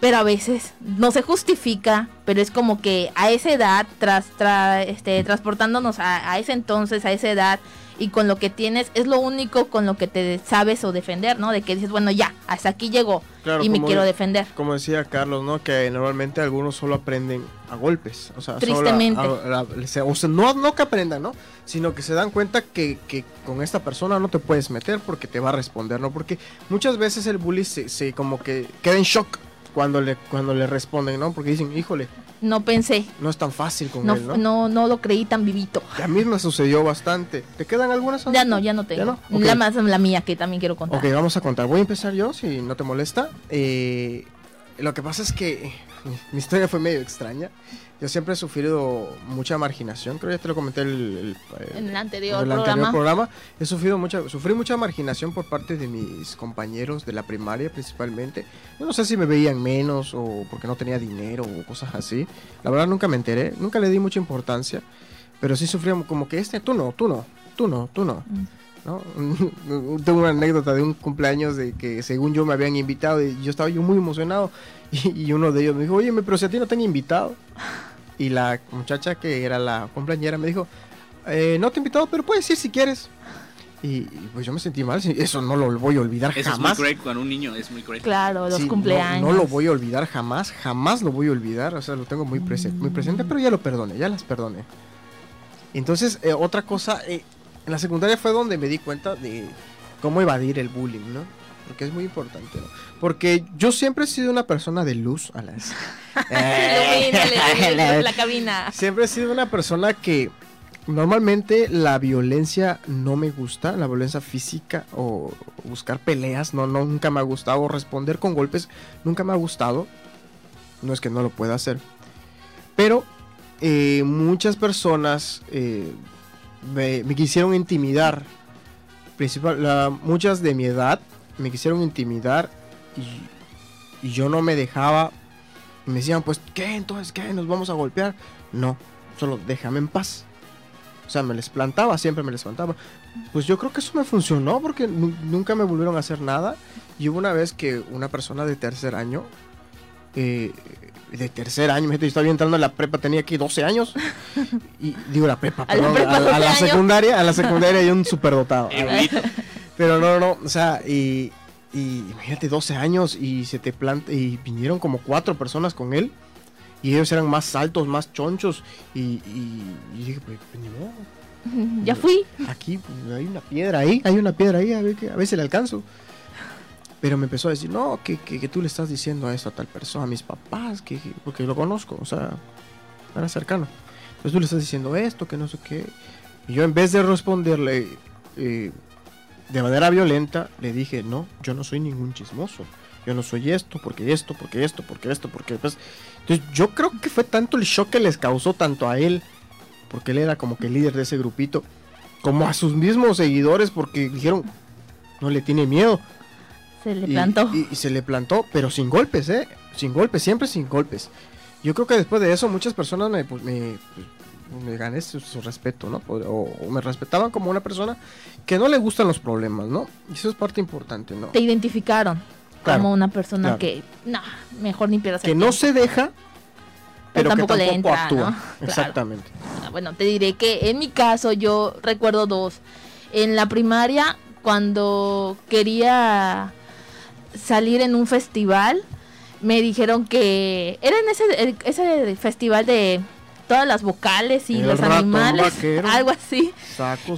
Pero a veces no se justifica, pero es como que a esa edad, tras, tra- este, transportándonos a, a ese entonces, a esa edad, y con lo que tienes, es lo único con lo que te sabes o defender, ¿no? De que dices, bueno, ya, hasta aquí llegó Claro, y me quiero defender. Como decía Carlos, ¿no? Que normalmente algunos solo aprenden a golpes. O sea, solo a- Tristemente. a- o sea, no, no que aprendan, ¿no? Sino que se dan cuenta que, que con esta persona no te puedes meter porque te va a responder, ¿no? Porque muchas veces el bully se, se como que queda en shock cuando le, cuando le responden, ¿no? Porque dicen, híjole, No pensé, no es tan fácil con no, él, ¿no? no, no lo creí tan vivito. Y a mí me sucedió bastante. ¿Te quedan algunas? Ya no, ya no tengo. no? Ok. La más la mía que también quiero contar. Ok, vamos a contar. Voy a empezar yo, si no te molesta. Eh, lo que pasa es que mi historia fue medio extraña. Yo siempre he sufrido mucha marginación. Creo que ya te lo comenté el, el- eh, En el anterior el programa. programa. He sufrido mucha, sufrí mucha marginación por parte de mis compañeros de la primaria principalmente. Yo no sé si me veían menos o porque no tenía dinero o cosas así. La verdad nunca me enteré, nunca le di mucha importancia. Pero sí sufrí como que este, tú no, tú no, tú no, tú no. Mm. ¿no? Tengo una anécdota de un cumpleaños de que según yo me habían invitado y yo estaba yo muy emocionado y, y uno de ellos me dijo, oye, pero si a ti no te han invitado. Y la muchacha que era la compañera me dijo, "Eh, no te he invitado, pero puedes ir si quieres. Y, y, pues yo me sentí mal, eso no lo voy a olvidar Eso es muy jamás. cruel con un niño, es muy cruel. Claro, los Sí, cumpleaños. No, lo voy a olvidar jamás, jamás lo voy a olvidar. O sea, lo tengo muy, prese- muy presente, pero ya lo perdoné, ya las perdoné. Entonces, eh, otra cosa, eh, en la secundaria fue donde me di cuenta de cómo evadir el bullying, ¿no? Porque es muy importante, ¿no? Porque yo siempre he sido una persona de luz a las... Ilumínale, la, cabina. Siempre he sido una persona que normalmente la violencia no me gusta, la violencia física o buscar peleas, no, no nunca me ha gustado, o responder con golpes nunca me ha gustado. No es que no lo pueda hacer. Pero eh, muchas personas eh, me, me quisieron intimidar. Principal, la- muchas de mi edad me quisieron intimidar y, y yo no me dejaba. Y me decían, pues, ¿qué? Entonces, ¿qué? ¿Nos vamos a golpear? No, solo déjame en paz. O sea, me les plantaba, siempre me les plantaba. Pues yo creo que eso me funcionó porque nu- nunca me volvieron a hacer nada. Y hubo una vez que una persona de tercer año, eh, de tercer año, me estaba entrando a la prepa, tenía aquí 12 años. Y digo la prepa, A la perdón, prepa, a, a 12 la secundaria, a la secundaria hay un superdotado. Pero no, no, o sea, y, y imagínate 12 años y se te planta y vinieron como cuatro personas con él y ellos eran más altos, más chonchos y, y, y dije, pues, pues, modo. Ya fui. Aquí pues, hay una piedra ahí, hay una piedra ahí, a ver, que, a ver si le alcanzo. Pero me empezó a decir, no, que, que, que tú le estás diciendo esto a tal persona, a mis papás, que, que- porque lo conozco, o sea, era cercano. Entonces tú le estás diciendo esto, que no sé qué. Y yo en vez de responderle eh, de manera violenta, le dije, no, yo no soy ningún chismoso. Yo no soy esto, porque esto, porque esto, porque esto, porque pues... Entonces yo creo que fue tanto el shock que les causó tanto a él, porque él era como que el líder de ese grupito, como a sus mismos seguidores, porque dijeron, no le tiene miedo. Se le Y- plantó. Y, y se le plantó, pero sin golpes, ¿eh? Sin golpes, siempre sin golpes. Yo creo que después de eso muchas personas me, pues, me, pues, me gané su, su respeto, ¿no? O, o me respetaban como una persona que no le gustan los problemas, ¿no? Y eso es parte importante, ¿no? Te identificaron Claro, como una persona claro. que, no, mejor ni pierdas Que no tiempo. se deja, pero, tampoco que le entra, actúa. ¿no? Exactamente. Ah, Bueno, te diré que en mi caso yo recuerdo dos. En la primaria, cuando quería salir en un festival, me dijeron que era en ese festival de todas las vocales y El los animales, vaquero. algo así.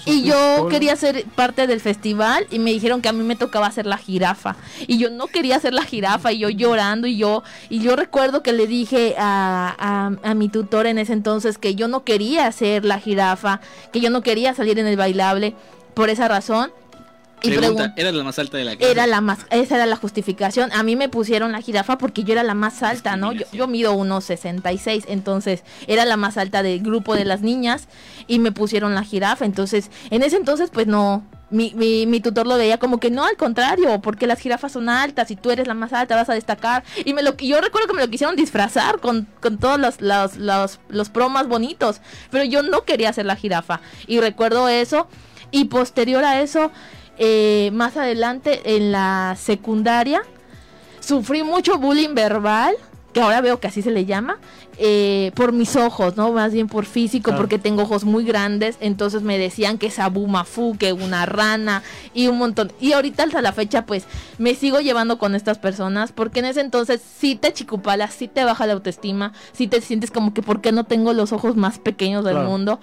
Y yo quería ser parte del festival y me dijeron que a mí me tocaba hacer la jirafa. Y yo no quería hacer la jirafa y yo llorando y yo y yo recuerdo que le dije a, a, a mi tutor en ese entonces que yo no quería hacer la jirafa, que yo no quería salir en el bailable por esa razón. Y Pregunta, pregun- ¿eras la más alta de la clase? era la más, esa era la justificación. A mí me pusieron la jirafa porque yo era la más alta, ¿no? Yo, yo mido unos 66, entonces era la más alta del grupo de las niñas y me pusieron la jirafa. Entonces, en ese entonces, pues no, mi, mi, mi tutor lo veía como que no, al contrario, porque las jirafas son altas y tú eres la más alta, vas a destacar. Y me lo, yo recuerdo que me lo quisieron disfrazar con, con todos los, los, los, los promas bonitos, pero yo no quería hacer la jirafa. Y recuerdo eso. Y posterior a eso, eh, más adelante en la secundaria, sufrí mucho bullying verbal, que ahora veo que así se le llama, eh, por mis ojos, ¿no? Más bien por físico, Claro. porque tengo ojos muy grandes, entonces me decían que sabumafu, que una rana y un montón. Y ahorita hasta la fecha, pues, me sigo llevando con estas personas, porque en ese entonces sí te chicupalas, sí te baja la autoestima, sí te sientes como que, ¿por qué no tengo los ojos más pequeños del Claro. mundo?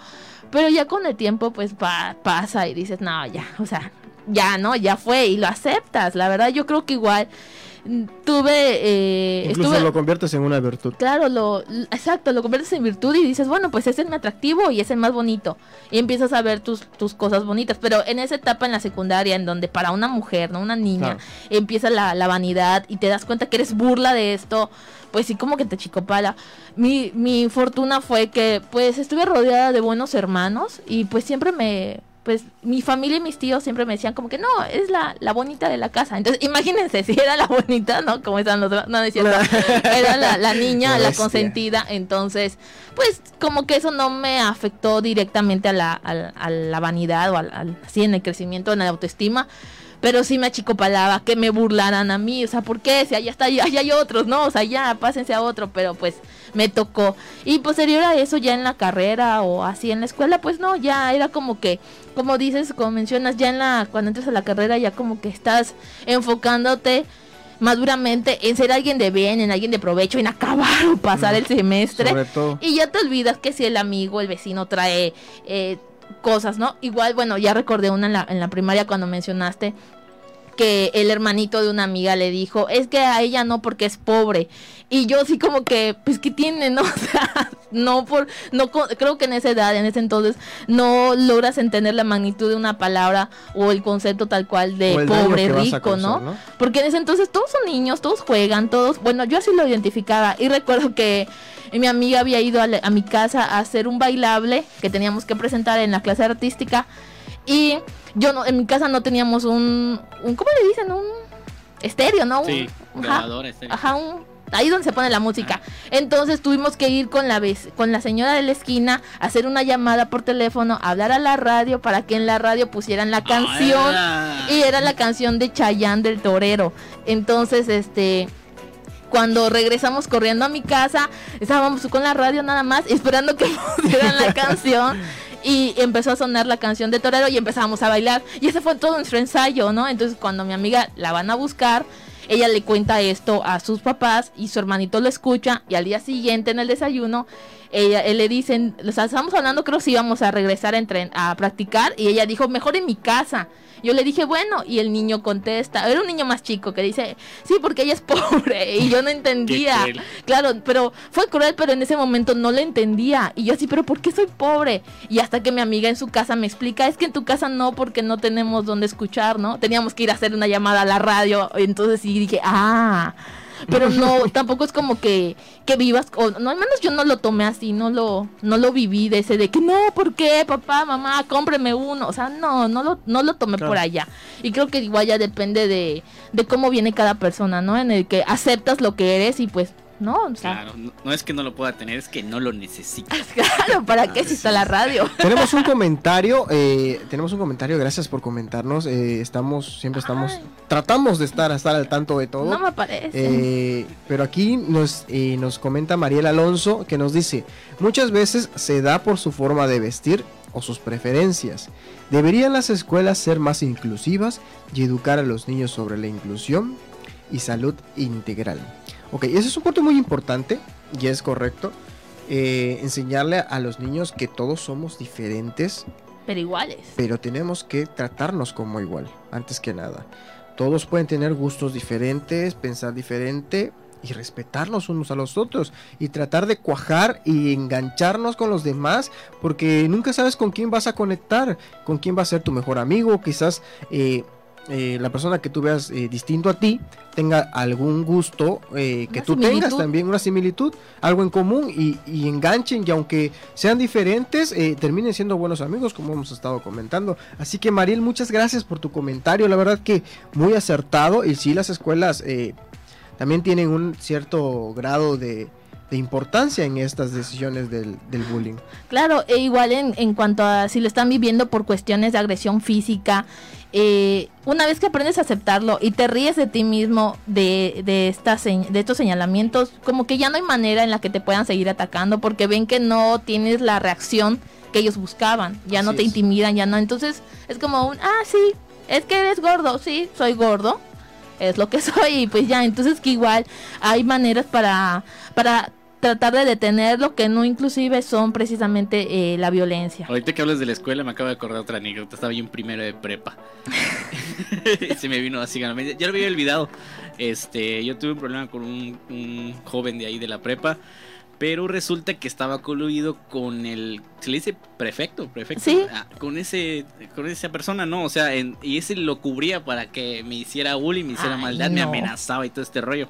Pero ya con el tiempo, pues, pa- pasa y dices, no, ya, o sea, ya, ¿no? Ya fue y lo aceptas. La verdad, yo creo que igual mm, tuve... Eh, Incluso estuve- lo conviertes en una virtud. Claro, lo, exacto, lo conviertes en virtud y dices, bueno, pues es el más atractivo y es el más bonito. Y empiezas a ver tus, tus cosas bonitas. Pero en esa etapa en la secundaria, en donde para una mujer, ¿no? Una niña, Claro. empieza la, la vanidad y te das cuenta que eres burla de esto, pues sí, como que te chicopala. Mi, mi fortuna fue que, pues, estuve rodeada de buenos hermanos y pues siempre me... Pues mi familia y mis tíos siempre me decían como que no, es la, la bonita de la casa. Entonces, imagínense, si era la bonita, ¿no? Como están los demás. No, no es cierto. Era la, la niña, la consentida. Entonces, pues como que eso no me afectó directamente a la, a a la vanidad o al, al- así en el crecimiento, en la autoestima. Pero sí me achicopalaba que me burlaran a mí. O sea, ¿por qué? Si allá está, allá hay otros, ¿no? O sea, ya, pásense a otro. Pero pues me tocó. Y posterior a eso, ya en la carrera o así en la escuela, pues no, ya era como que, como dices, como mencionas, ya en la, cuando entras a la carrera, ya como que estás enfocándote maduramente en ser alguien de bien, en alguien de provecho, en acabar o pasar el semestre. Sobre todo. Y ya te olvidas que si el amigo, el vecino trae eh, cosas, ¿no? Igual, bueno, ya recordé una en la, en la primaria cuando mencionaste que el hermanito de una amiga le dijo, es que a ella no porque es pobre. Y yo sí como que, pues ¿qué tiene, no? O sea, no por, no creo que en esa edad, en ese entonces, no logras entender la magnitud de una palabra o el concepto tal cual de pobre, que rico, ¿no? ¿no? Porque en ese entonces todos son niños, todos juegan, todos, bueno, yo así lo identificaba y recuerdo que mi amiga había ido a, la- a mi casa a hacer un bailable que teníamos que presentar en la clase artística y yo no, en mi casa no teníamos un, un ¿cómo le dicen? Un estéreo, ¿no? Un- Sí, ajá, grabadora, estéreo. ajá, un- ahí donde se pone la música. Entonces tuvimos que ir con la vez, con la señora de la esquina, hacer una llamada por teléfono, hablar a la radio para que en la radio pusieran la canción. Ah, Y era la canción de Chayán del Torero. Entonces, este, cuando regresamos corriendo a mi casa, estábamos con la radio nada más, esperando que pusieran la canción. Y empezó a sonar la canción de Torero y empezamos a bailar. Y ese fue todo nuestro ensayo, ¿no? Entonces, cuando mi amiga la van a buscar, ella le cuenta esto a sus papás y su hermanito lo escucha y al día siguiente en el desayuno ella él le dicen, o sea, estábamos hablando creo si íbamos a regresar a, entren- a practicar y ella dijo, mejor en mi casa. Yo le dije, bueno, y el niño contesta, era un niño más chico que dice, sí, porque ella es pobre, y yo no entendía. Claro, pero fue cruel, pero en ese momento no lo entendía. Y yo así, pero ¿por qué soy pobre? Y hasta que mi amiga en su casa me explica, es que en tu casa no, porque no tenemos donde escuchar, ¿no? Teníamos que ir a hacer una llamada a la radio. Entonces sí dije, ah. Pero no, tampoco es como que, que vivas, o no, al menos yo no lo tomé así, no lo, no lo viví de ese de que no, ¿por qué, papá, mamá, cómpreme uno? O sea, no, no lo, no lo tomé Claro. por allá. Y creo que igual ya depende de, de cómo viene cada persona, ¿no? En el que aceptas lo que eres y pues, no, o sea, Claro, no, no es que no lo pueda tener, es que no lo necesita. claro, ¿para qué si está la radio? Tenemos un comentario, eh, tenemos un comentario, gracias por comentarnos. eh, estamos, siempre estamos, Ay. tratamos de estar, estar al tanto de todo. No me parece. Eh, pero aquí nos, eh, nos comenta Mariel Alonso que nos dice, muchas veces se da por su forma de vestir o sus preferencias. Deberían las escuelas ser más inclusivas y educar a los niños sobre la inclusión y salud integral. Ok, ese es un punto muy importante y es correcto. eh, enseñarle a los niños que todos somos diferentes pero iguales. pero tenemos que tratarnos como igual, antes que nada. Todos pueden tener gustos diferentes, pensar diferente y respetarnos unos a los otros y tratar de cuajar y engancharnos con los demás porque nunca sabes con quién vas a conectar, con quién va a ser tu mejor amigo, quizás eh, eh, la persona que tú veas eh, distinto a ti tenga algún gusto eh, que tú tengas también, una similitud, algo en común y, y enganchen y aunque sean diferentes, terminen siendo buenos amigos como hemos estado comentando. Así que Mariel, muchas gracias por tu comentario, la verdad que muy acertado y sí las escuelas también tienen un cierto grado de, de importancia en estas decisiones del, del bullying. Claro, e igual en, en cuanto a si lo están viviendo por cuestiones de agresión física, eh, una vez que aprendes a aceptarlo y te ríes de ti mismo de, de, estas, de estos señalamientos, como que ya no hay manera en la que te puedan seguir atacando porque ven que no tienes la reacción que ellos buscaban, ya no te es. intimidan, ya no, entonces es como un, ah, sí, es que eres gordo, sí, soy gordo, es lo que soy y pues ya, entonces que igual hay maneras para, para tratar de detenerlo que no inclusive son precisamente eh, la violencia. Ahorita que hablas de la escuela me acabo de acordar otra anécdota. Estaba yo en primero de prepa. Se me vino así. Ya lo había olvidado. Este, yo tuve un problema con un, un joven de ahí de la prepa. Pero resulta que estaba coluido con el. ¿Se le dice prefecto? Prefecto. Sí. Ah, con ese. Con esa persona, ¿no? O sea, en- y ese lo cubría para que me hiciera bullying, me hiciera Ay, maldad, me amenazaba y todo este rollo.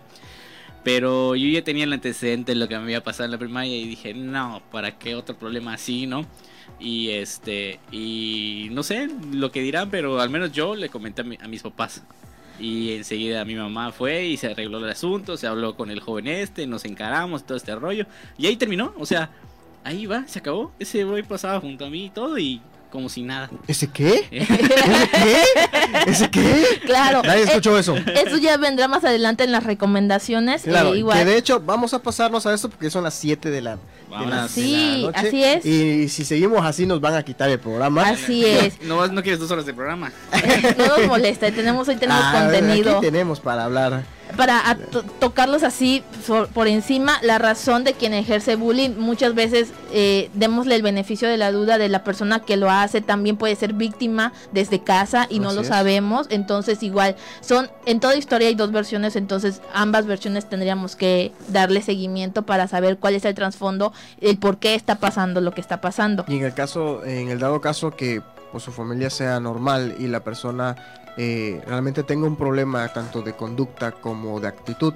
Pero yo ya tenía el antecedente de lo que me había pasado en la primaria y dije, no, ¿para qué otro problema así, no? Y este, y no sé lo que dirán, pero al menos yo le comenté a, mi- a mis papás. Y enseguida mi mamá fue y se arregló el asunto, se habló con el joven este, nos encaramos, todo este rollo. Y ahí terminó, o sea, ahí va, se acabó. Ese boy pasaba junto a mí y todo y como si nada. ¿Ese qué? ¿Ese qué? ¿Ese qué? Claro, Nadie eh, escuchó eso. eso ya vendrá más adelante en las recomendaciones. eh, Claro, igual. que de hecho vamos a pasarnos a esto porque son las 7 de la, de la- Vámonos. de la Sí, noche. así es. Y si seguimos así nos van a quitar el programa. Así es. No, no quieres dos horas de programa. no nos molesta, tenemos hoy tenemos Ah, contenido. Aquí tenemos para hablar. Para to- tocarlos así por encima, la razón de quien ejerce bullying, muchas veces eh, démosle el beneficio de la duda de la persona que lo hace, también puede ser víctima desde casa y no lo es. sabemos, entonces igual son, en toda historia hay dos versiones, entonces ambas versiones tendríamos que darle seguimiento para saber cuál es el trasfondo, el por qué está pasando lo que está pasando. Y en el caso, en el dado caso que pues, su familia sea normal y la persona eh, realmente tenga un problema tanto de conducta como de actitud,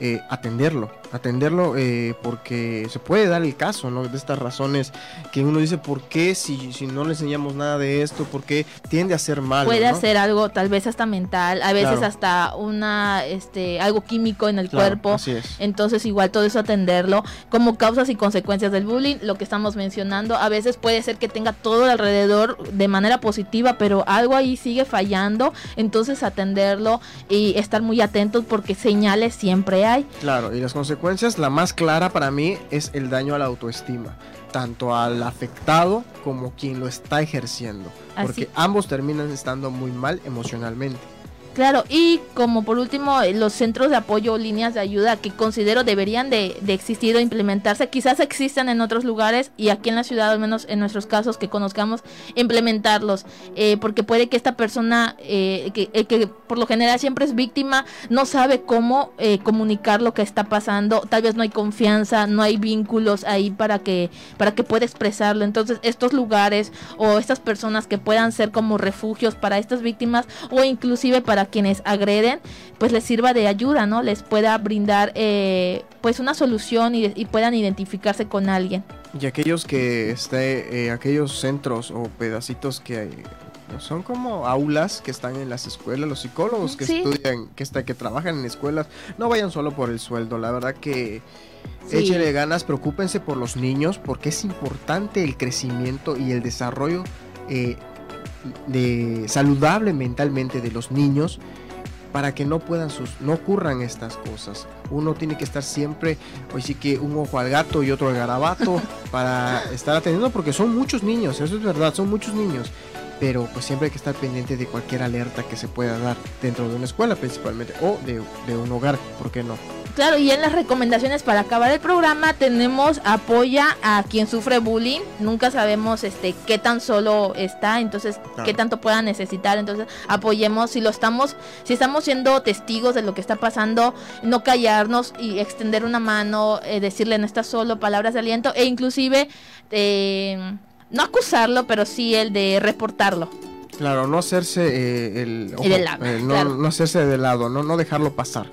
eh, atenderlo, atenderlo eh, porque se puede dar el caso, ¿no? De estas razones que uno dice, ¿por qué si, si no le enseñamos nada de esto? ¿Por qué tiende a ser malo? Puede ¿no? hacer algo tal vez hasta mental, a veces Claro. hasta una este algo químico en el Claro, cuerpo. Así es. Entonces igual todo eso atenderlo como causas y consecuencias del bullying, lo que estamos mencionando, a veces puede ser que tenga todo alrededor de manera positiva, pero algo ahí sigue fallando, entonces atenderlo y estar muy atentos porque señales siempre hay. Claro, y las consecuencias, la más clara para mí es el daño a la autoestima, tanto al afectado como quien lo está ejerciendo, Así. porque ambos terminan estando muy mal emocionalmente. Claro, y como por último, eh, los centros de apoyo o líneas de ayuda que considero deberían de, de, existir o implementarse, quizás existan en otros lugares y aquí en la ciudad, al menos en nuestros casos que conozcamos, implementarlos, eh, porque puede que esta persona, eh, que, eh, que, por lo general siempre es víctima, no sabe cómo eh, comunicar lo que está pasando, tal vez no hay confianza, no hay vínculos ahí para que, para que pueda expresarlo, entonces estos lugares o estas personas que puedan ser como refugios para estas víctimas o inclusive para quienes agreden, pues les sirva de ayuda, ¿no? Les pueda brindar eh, pues una solución y, y, puedan identificarse con alguien. Y aquellos que esté, eh, aquellos centros o pedacitos que hay, son como aulas que están en las escuelas, los psicólogos que sí. estudian, que está, que trabajan en escuelas, no vayan solo por el sueldo, la verdad que sí. échenle ganas, preocúpense por los niños, porque es importante el crecimiento y el desarrollo eh, de saludable mentalmente de los niños para que no puedan sus no ocurran estas cosas. Uno tiene que estar siempre, hoy sí que un ojo al gato y otro al garabato para estar atendiendo porque son muchos niños, eso es verdad, son muchos niños. Pero pues siempre hay que estar pendiente de cualquier alerta que se pueda dar dentro de una escuela principalmente o de, de un hogar, ¿por qué no? Claro, y en las recomendaciones para acabar el programa tenemos apoya a quien sufre bullying. Nunca sabemos este qué tan solo está, entonces claro. qué tanto pueda necesitar. Entonces apoyemos si lo estamos, si estamos siendo testigos de lo que está pasando, no callarnos y extender una mano, eh, decirle no estás solo, palabras de aliento e inclusive eh, no acusarlo, pero sí el de reportarlo. Claro, no hacerse eh, el, ojo, lado, no, claro. no hacerse de lado, no, no dejarlo pasar.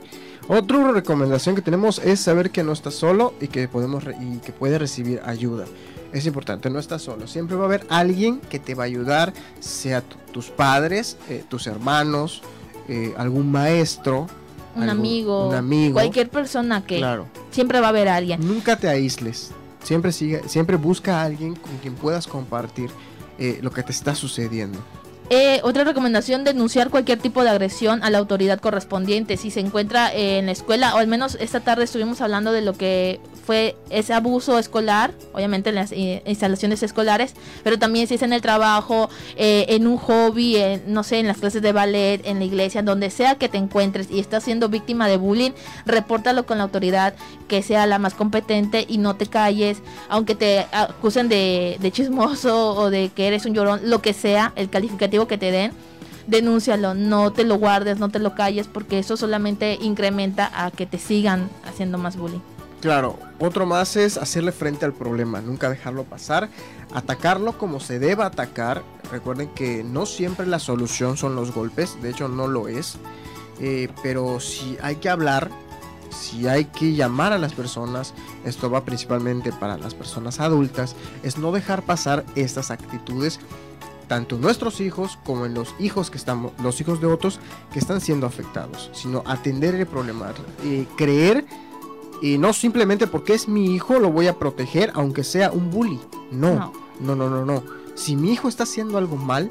Otra recomendación que tenemos es saber que no estás solo y que podemos y que puede recibir ayuda. Es importante, no estás solo. Siempre va a haber alguien que te va a ayudar, sea tus padres, eh, tus hermanos, eh, algún maestro, un, algún, amigo, un amigo, cualquier persona que claro. siempre va a haber alguien. Nunca te aísles. Siempre sigue, siempre busca a alguien con quien puedas compartir eh, lo que te está sucediendo. Eh, otra recomendación, denunciar cualquier tipo de agresión a la autoridad correspondiente. Si se encuentra en la escuela, o al menos esta tarde estuvimos hablando de lo que fue ese abuso escolar, obviamente en las eh, instalaciones escolares, pero también si es en el trabajo, eh, en un hobby, en, no sé, en las clases de ballet, en la iglesia, donde sea que te encuentres y estás siendo víctima de bullying, repórtalo con la autoridad que sea la más competente y no te calles, aunque te acusen de, de chismoso o de que eres un llorón, lo que sea, el calificativo que te den denúncialo, no te lo guardes, no te lo calles, porque eso solamente incrementa a que te sigan haciendo más bullying. Claro, otro más es hacerle frente al problema, nunca dejarlo pasar, atacarlo como se deba atacar. Recuerden que no siempre la solución son los golpes, de hecho no lo es, eh, pero si hay que hablar, si hay que llamar a las personas, esto va principalmente para las personas adultas, es no dejar pasar estas actitudes tanto en nuestros hijos como en los hijos que estamos, los hijos de otros que están siendo afectados, sino atender el problema, eh, creer y no simplemente porque es mi hijo lo voy a proteger aunque sea un bully. No, no, no, no, no. Si mi hijo está haciendo algo mal,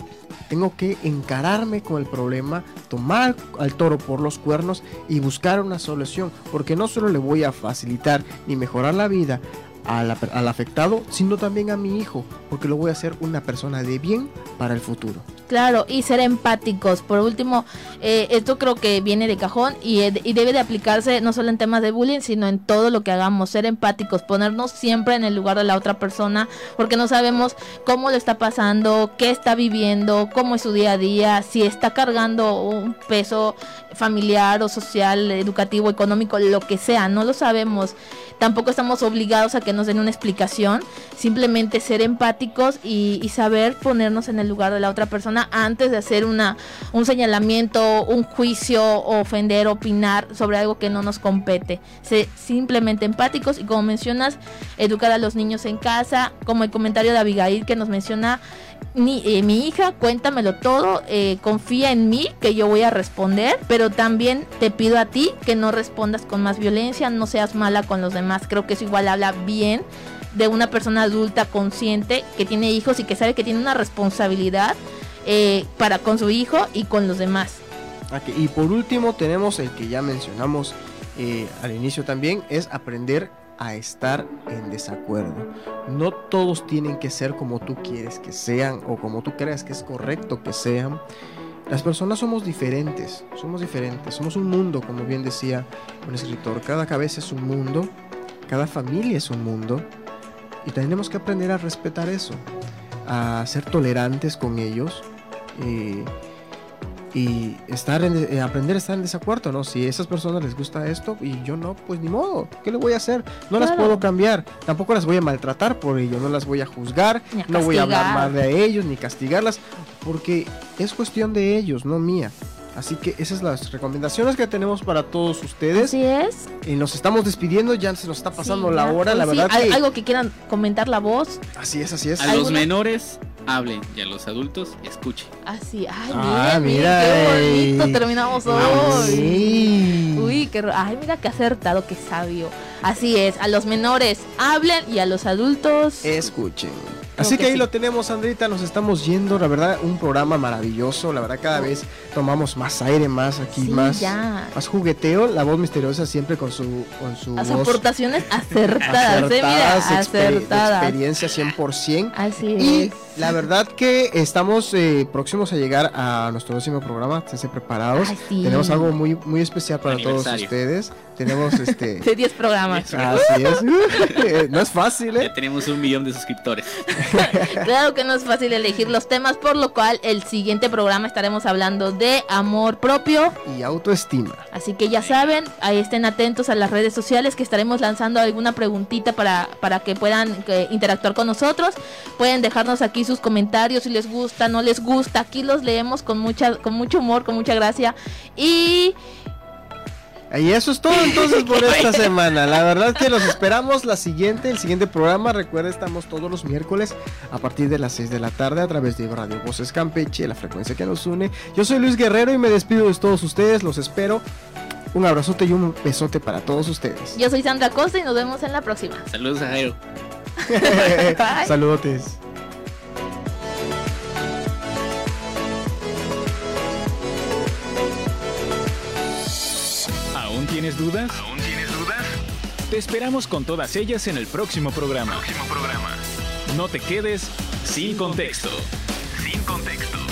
tengo que encararme con el problema, tomar al toro por los cuernos y buscar una solución, porque no solo le voy a facilitar ni mejorar la vida al, afectado, sino también a mi hijo, porque lo voy a hacer una persona de bien para el futuro. Claro, y ser empáticos. Por último, eh, esto creo que viene de cajón y, y, debe de aplicarse no solo en temas de bullying, sino en todo lo que hagamos. Ser empáticos, ponernos siempre en el lugar de la otra persona, porque no sabemos cómo le está pasando, qué está viviendo, cómo es su día a día, si está cargando un peso familiar o social, educativo, económico, lo que sea, no lo sabemos. Tampoco estamos obligados a que nos den una explicación, simplemente ser empáticos y, y saber ponernos en el lugar de la otra persona antes de hacer una, un señalamiento, un juicio, ofender, opinar sobre algo que no nos compete. Ser simplemente empáticos y como mencionas, educar a los niños en casa, como el comentario de Abigail que nos menciona, mi, eh, mi hija, cuéntamelo todo, eh, confía en mí que yo voy a responder, pero también te pido a ti que no respondas con más violencia, no seas mala con los demás. Creo que eso igual habla bien de una persona adulta consciente que tiene hijos y que sabe que tiene una responsabilidad eh, para con su hijo y con los demás. Y por último tenemos el que ya mencionamos eh, al inicio también, es aprender a estar en desacuerdo. No todos tienen que ser como tú quieres que sean o como tú creas que es correcto que sean. las personas somos diferentes, somos diferentes, somos un mundo, como bien decía un escritor, cada cabeza es un mundo, cada familia es un mundo, y tenemos que aprender a respetar eso, a ser tolerantes con ellos. eh, y estar en, eh, aprender a estar en desacuerdo, ¿no? Si a esas personas les gusta esto y yo no, pues ni modo, ¿qué le voy a hacer? No las Claro. puedo cambiar, tampoco las voy a maltratar por ello, no las voy a juzgar, a no voy a hablar mal de ellos ni castigarlas, porque es cuestión de ellos, no mía. Así que esas son las recomendaciones que tenemos para todos ustedes. Así es. Y nos estamos despidiendo, ya se nos está pasando Sí, la hora, la sí, verdad al- que... Algo que quieran comentar la voz. Así es, así es. A los ¿Alguna? menores hablen y a los adultos escuchen. Así, ay, Ah, miren, mira, qué bonito ey. terminamos hoy. Sí. Uy, qué, ay, mira qué acertado, qué sabio. Así es, a los menores hablen y a los adultos. Escuchen. Así que que ahí sí. lo tenemos, Andrita, nos estamos yendo, la verdad, un programa maravilloso, la verdad, cada vez tomamos más aire, más aquí, Sí, más, ya. más jugueteo, la voz misteriosa siempre con su, con su Las voz aportaciones acertadas, eh, mira, acertadas, exper- de acertadas. experiencia 100%. Así Y es. la verdad que estamos eh, próximos a llegar a nuestro próximo programa, esténse preparados. Ay, sí. Tenemos algo muy, muy especial para todos ustedes. Tenemos este... De 10 programas. Así es. no es fácil, ¿eh? Ya tenemos un millón de suscriptores. Claro que no es fácil elegir los temas, por lo cual el siguiente programa estaremos hablando de amor propio. Y autoestima. Así que ya saben, ahí estén atentos a las redes sociales que estaremos lanzando alguna preguntita para, para que puedan eh, interactuar con nosotros. Pueden dejarnos aquí sus comentarios si les gusta, no les gusta. Aquí los leemos con mucha, con mucho humor, con mucha gracia. Y Y eso es todo entonces por esta semana. La verdad que los esperamos la siguiente, el siguiente programa. Recuerda, estamos todos los miércoles a partir de las 6 de la tarde a través de Radio Voces Campeche, la frecuencia que nos une. Yo soy Luis Guerrero y me despido de todos ustedes. Los espero. Un abrazote y un besote para todos ustedes. yo soy Sandra Costa y nos vemos en la próxima. Saludos a Jairo. Bye. Saludotes. tienes dudas? ¿Aún tienes dudas? Te esperamos con todas ellas en el próximo programa. Próximo programa. No te quedes sin, contexto. Sin contexto.